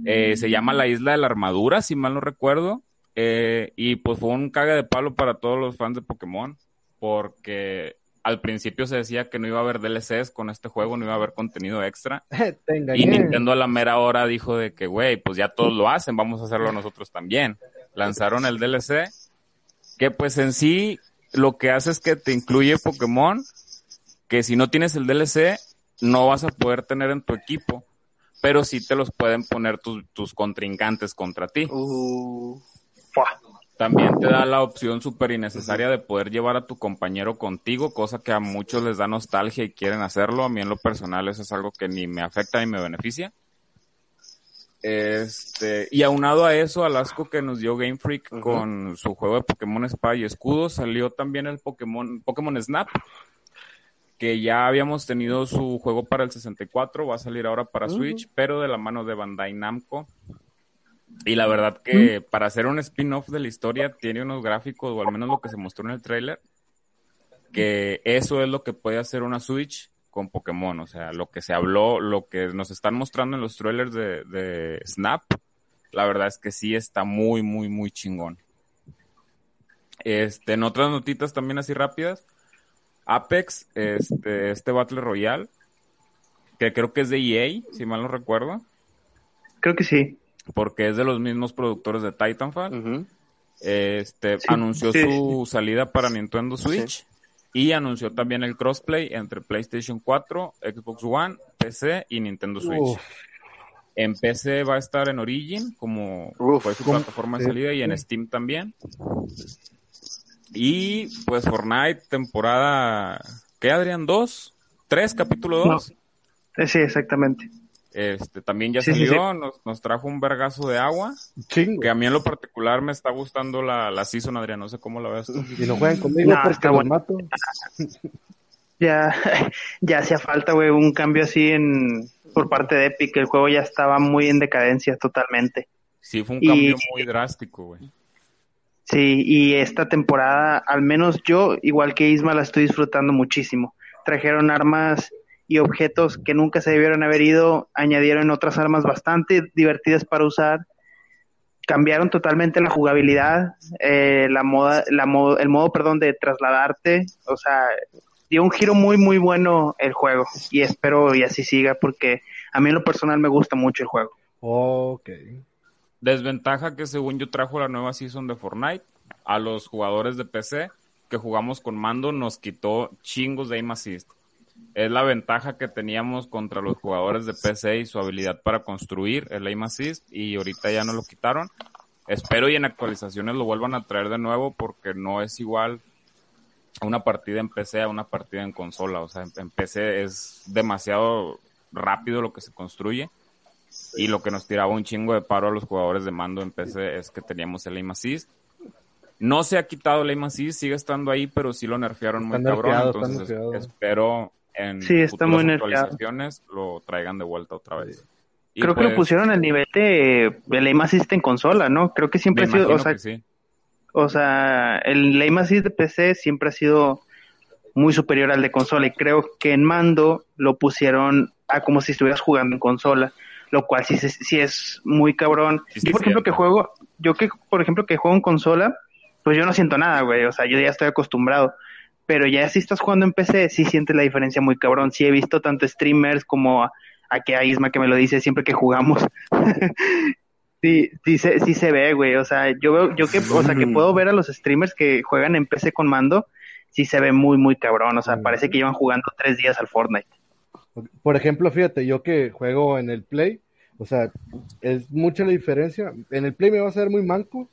Eh, se llama La Isla de la Armadura, si mal no recuerdo. Eh, y pues fue un caga de palo para todos los fans de Pokémon, porque al principio se decía que no iba a haber DLCs con este juego, no iba a haber contenido extra. Y Nintendo a la mera hora dijo de que, güey, pues ya todos lo hacen, vamos a hacerlo nosotros también. Lanzaron el DLC, que pues en sí lo que hace es que te incluye Pokémon, que si no tienes el DLC, no vas a poder tener en tu equipo, pero sí te los pueden poner tus, tus contrincantes contra ti. Uh, También te da la opción súper innecesaria de poder llevar a tu compañero contigo, cosa que a muchos les da nostalgia y quieren hacerlo. A mí en lo personal eso es algo que ni me afecta ni me beneficia. Este, y aunado a eso, al asco que nos dio Game Freak con su juego de Pokémon Espada y Escudo, salió también el Pokémon, Pokémon Snap, que ya habíamos tenido su juego para el 64, va a salir ahora para. Switch, pero de la mano de Bandai Namco. Y la verdad que para hacer un spin-off de la historia tiene unos gráficos, o al menos lo que se mostró en el trailer, que eso es lo que puede hacer una Switch con Pokémon. O sea, lo que se habló, lo que nos están mostrando en los trailers de, de Snap, la verdad es que sí está muy, muy, muy chingón. Este, en otras notitas también así rápidas, Apex, este, este Battle Royale, que creo que es de EA, si mal no recuerdo, Creo que sí. porque es de los mismos productores de Titanfall. Este Sí, anunció sí, su salida para Nintendo Switch y anunció también el crossplay entre PlayStation 4, Xbox One, PC y Nintendo Switch. Uf, En PC va a estar en Origin, como Uf, fue su ¿cómo? plataforma de salida, y en Steam también. Y pues Fortnite, temporada, ¿qué Adrián? ¿Dos? ¿Tres? ¿Capítulo No. dos? Eh, Sí, exactamente. Este, también ya Sí, sí, salió, Nos, nos trajo un vergazo de agua, chingo. que a mí en lo particular me está gustando la, la season, Adrián, no sé cómo la ves tú. Y no juegan conmigo No, porque los bueno. mato. Ya, ya hacía falta, güey, un cambio así en por parte de Epic. El juego ya estaba muy en decadencia totalmente. Sí, fue un Y- cambio muy drástico, güey. Sí, y esta temporada, al menos yo, igual que Isma, la estoy disfrutando muchísimo. Trajeron armas y objetos que nunca se debieron haber ido, añadieron otras armas bastante divertidas para usar, cambiaron totalmente la jugabilidad, eh, la moda, la mo- el modo, perdón, de trasladarte, o sea, dio un giro muy, muy bueno el juego y espero y así siga porque a mí en lo personal me gusta mucho el juego. Ok. Desventaja que según yo trajo la nueva season de Fortnite a los jugadores de PC que jugamos con mando nos quitó chingos de aim assist. Es la ventaja que teníamos contra los jugadores de PC y su habilidad para construir el aim assist y ahorita ya nos lo quitaron. Espero y en actualizaciones lo vuelvan a traer de nuevo porque no es igual una partida en PC a una partida en consola. O sea, en, PC es demasiado rápido lo que se construye. Y lo que nos tiraba un chingo de paro a los jugadores de mando en PC es que teníamos el aim assist. No se ha quitado el aim assist, sigue estando ahí, pero sí lo nerfearon muy cabrón. Entonces espero en Sí, está futuras muy actualizaciones lo traigan de vuelta otra vez. Y Creo que lo pues, pusieron al nivel de el aim assist en consola, ¿no? Creo que siempre ha sido, o sea, que sí. O sea, el aim assist de PC siempre ha sido muy superior al de consola y creo que en mando lo pusieron a como si estuvieras jugando en consola, lo cual sí, sí es muy cabrón. Sí, yo por ejemplo que juego, yo que por ejemplo que juego en consola, pues yo no siento nada, güey, o sea, yo ya estoy acostumbrado. Pero ya si estás jugando en PC, sí sientes la diferencia muy cabrón. Sí he visto tanto streamers como a, a que a Isma que me lo dice siempre que jugamos. Sí, sí se, sí se ve, güey. O sea, yo veo, yo que, o sea, que puedo ver a los streamers que juegan en PC con mando, sí se ve muy, muy cabrón. O sea, Mm. parece que llevan jugando tres días al Fortnite. Por ejemplo, fíjate, yo que juego en el Play, o sea, es mucha la diferencia. En el Play me va a ser muy manco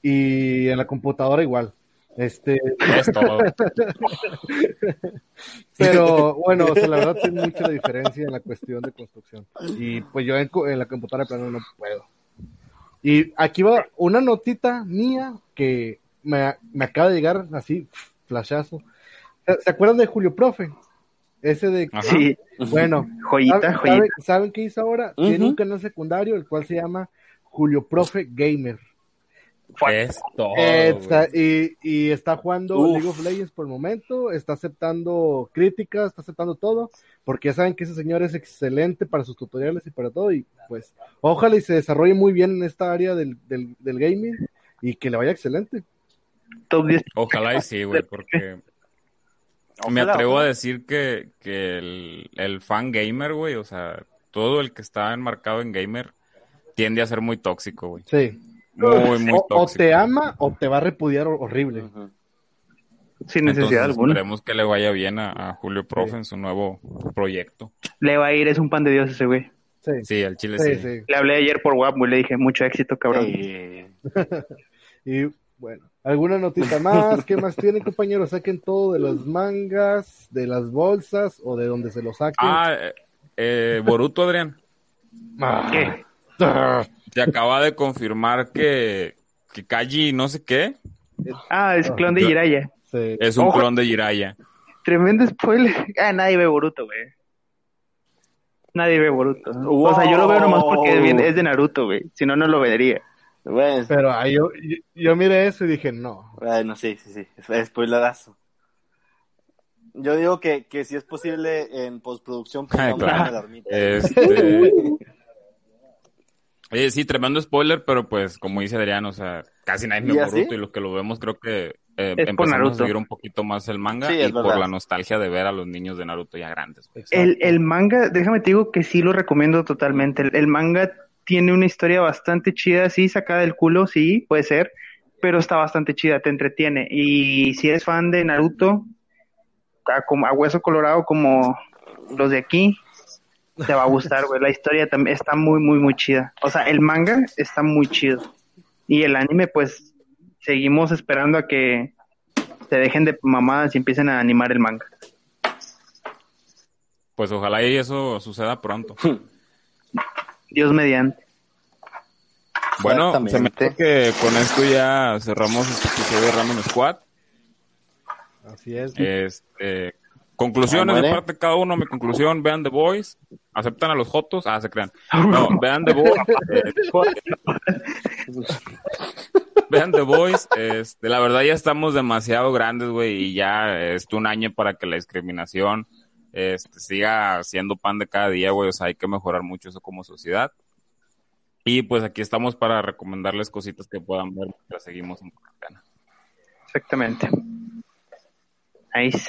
y en la computadora igual. Este, Es todo. pero bueno, o sea, la verdad es mucha diferencia en la cuestión de construcción. Y pues yo en, la computadora de plano no puedo. Y aquí va una notita mía que me, me acaba de llegar así, flashazo. ¿Se- ¿Se acuerdan de Julio Profe? Ese de Ajá. Sí, bueno, joyita, ¿Saben, joyita. saben- qué hizo ahora? Tiene un canal secundario, el cual se llama Julio Profe Gamer. Es todo. Está- y, y está jugando Uf. League of Legends por el momento, está aceptando críticas, está aceptando todo, porque ya saben que ese señor es excelente para sus tutoriales y para todo, y pues ojalá y se desarrolle muy bien en esta área del, del, del gaming y que le vaya excelente. Top 10. Ojalá y sí, güey, porque me Ojalá, atrevo a decir que, que el, el fan gamer, güey, o sea, todo el que está enmarcado en gamer tiende a ser muy tóxico, güey. Sí. Muy, muy O, o te ama o te va a repudiar hor- horrible. Sin necesidad Entonces, alguna. esperemos que le vaya bien a, a Julio Profe Sí. en su nuevo proyecto. Le va a ir, es un pan de Dios ese güey. Sí, Sí, al Chile sí, sí. sí. Le hablé ayer por WhatsApp, güey, le dije, mucho éxito, cabrón. Y bueno, alguna notita más, ¿qué más tienen compañeros? Saquen todo de las mangas, de las bolsas o de donde se lo saquen. Ah, eh, eh, Boruto, Adrián, Ah. ¿Qué? te acaba de confirmar que, que Kaji no sé qué Ah, es clon de Jiraya. Sí. es un Ojo. clon de Jiraiya. Tremendo spoiler. Ah, nadie ve Boruto, güey. Nadie ve Boruto. O sea, yo lo veo nomás porque es de Naruto, güey. Si no, no lo vería. bueno, Pero ahí yo, yo, yo miré eso y dije, no. bueno, sí, sí, sí. Es spoilerazo. Yo digo que, que si es posible en postproducción Ay, pongamos claro. alarmita. Este... Eh, sí, tremendo spoiler, pero pues como dice Adrián, o sea, casi nadie ¿Y ve así? Boruto y los que lo vemos creo que eh, empezamos a seguir un poquito más el manga Sí, y por la nostalgia de ver a los niños de Naruto ya grandes. güey. El, el manga, déjame te digo que sí lo recomiendo totalmente. El, el manga tiene una historia bastante chida, sí, sacada del culo, sí, puede ser, pero está bastante chida, te entretiene. Y si eres fan de Naruto, a, como- a hueso colorado como los de aquí, te va a gustar, güey. La historia también está muy, muy, muy chida. O sea, el manga está muy chido. Y el anime, pues, seguimos esperando a que se dejen de mamadas y empiecen a animar el manga. Pues ojalá y eso suceda pronto. Dios mediante. Bueno, se me que con esto ya cerramos este episodio de Random Squad. Así es. Este, conclusiones de parte de cada uno. Mi conclusión, vean The Boys. ¿Aceptan a los Jotos? Ah, se crean. No, vean The Boys. eh, vean The Boys. Este, la verdad ya estamos demasiado grandes, güey, y ya es un año para que la discriminación este, siga siendo pan de cada día, güey. O sea, hay que mejorar mucho eso como sociedad. Y pues aquí estamos para recomendarles cositas que puedan ver mientras seguimos en cuarentena. Exactamente. Nice.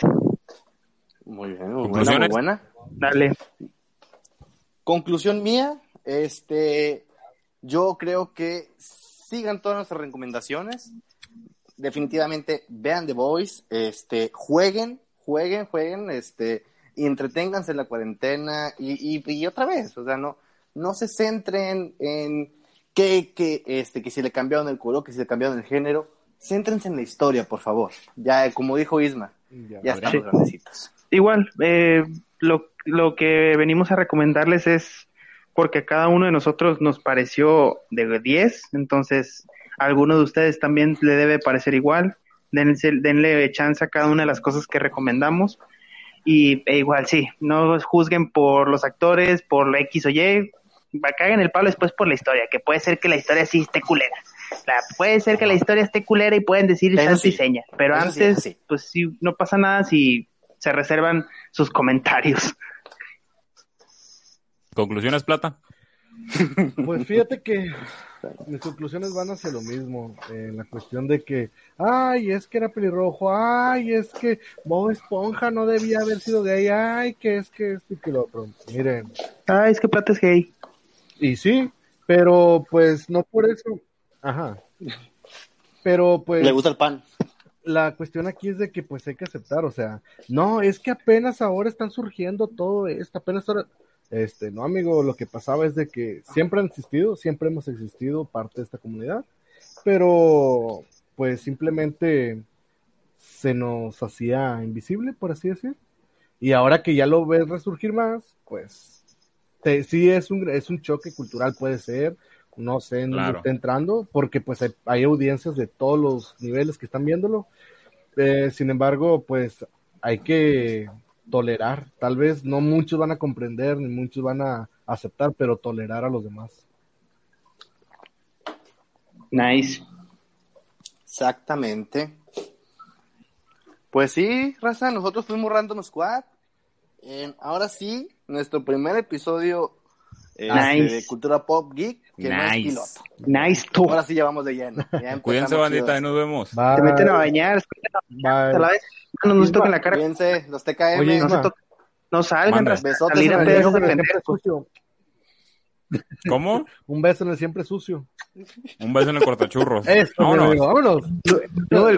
Muy bien, muy buena, muy buena. Dale. Conclusión mía, este, yo creo que sigan todas nuestras recomendaciones. Definitivamente vean The Voice, este, jueguen, jueguen, jueguen, este, y entreténganse en la cuarentena y, y, y otra vez, o sea, no, no se centren en que, que, este, que si le cambiaron el color, que si le cambiaron el género, céntrense en la historia, por favor. Ya, como dijo Isma, Ya. ya estamos grandecitos. Igual, eh, lo, lo que venimos a recomendarles es porque a cada uno de nosotros nos pareció de 10, entonces a alguno de ustedes también le debe parecer igual. Denle, denle chance a cada una de las cosas que recomendamos. Y e igual, sí, no juzguen por los actores, por la X o Y, caguen el palo después por la historia, que puede ser que la historia sí esté culera. La- puede ser que la historia esté culera y pueden decir y sí. pero Eso antes, sí. pues sí, no pasa nada si se reservan sus comentarios. ¿Conclusiones, Plata? Pues fíjate que mis conclusiones van hacia lo mismo, en la cuestión de que, ay, es que era pelirrojo, ay, es que Bob Esponja no debía haber sido gay, ay, que es que esto y que lo otro. Miren, Ay, es que Plata es gay. y sí, pero pues no por eso, ajá. Pero pues Le gusta el pan. La cuestión aquí es de que pues hay que aceptar, o sea, no, es que apenas ahora están surgiendo todo esto, apenas ahora, este, no amigo, lo que pasaba es de que siempre han existido, siempre hemos existido parte de esta comunidad, pero pues simplemente se nos hacía invisible, por así decir, y ahora que ya lo ves resurgir más, pues te- sí es un, es un choque cultural, puede ser, no sé en dónde Claro. está entrando, porque pues hay, hay audiencias de todos los niveles que están viéndolo. Eh, sin embargo, pues hay que tolerar. Tal vez no muchos van a comprender, ni muchos van a aceptar, pero tolerar a los demás. Nice. Exactamente. Pues sí, Raza, nosotros fuimos Random Squad. Eh, ahora sí, nuestro primer episodio este, Nice. de Cultura Pop Geek, que no es Nice. piloto. Nice tú. Ahora sí ya vamos de lleno. Ya Cuídense, bandita, y nos vemos. Bye. Se meten a bañar, a la vez. No nos toquen la cara. Cuídense, los TKM. Oye, No, se to- no salgan, salir a el pedazos de Un beso en el siempre pendejos. sucio. ¿Cómo? Un beso en el siempre sucio. Un beso en el cortachurros. Eso, Vámonos. amigo, vámonos. Todo el.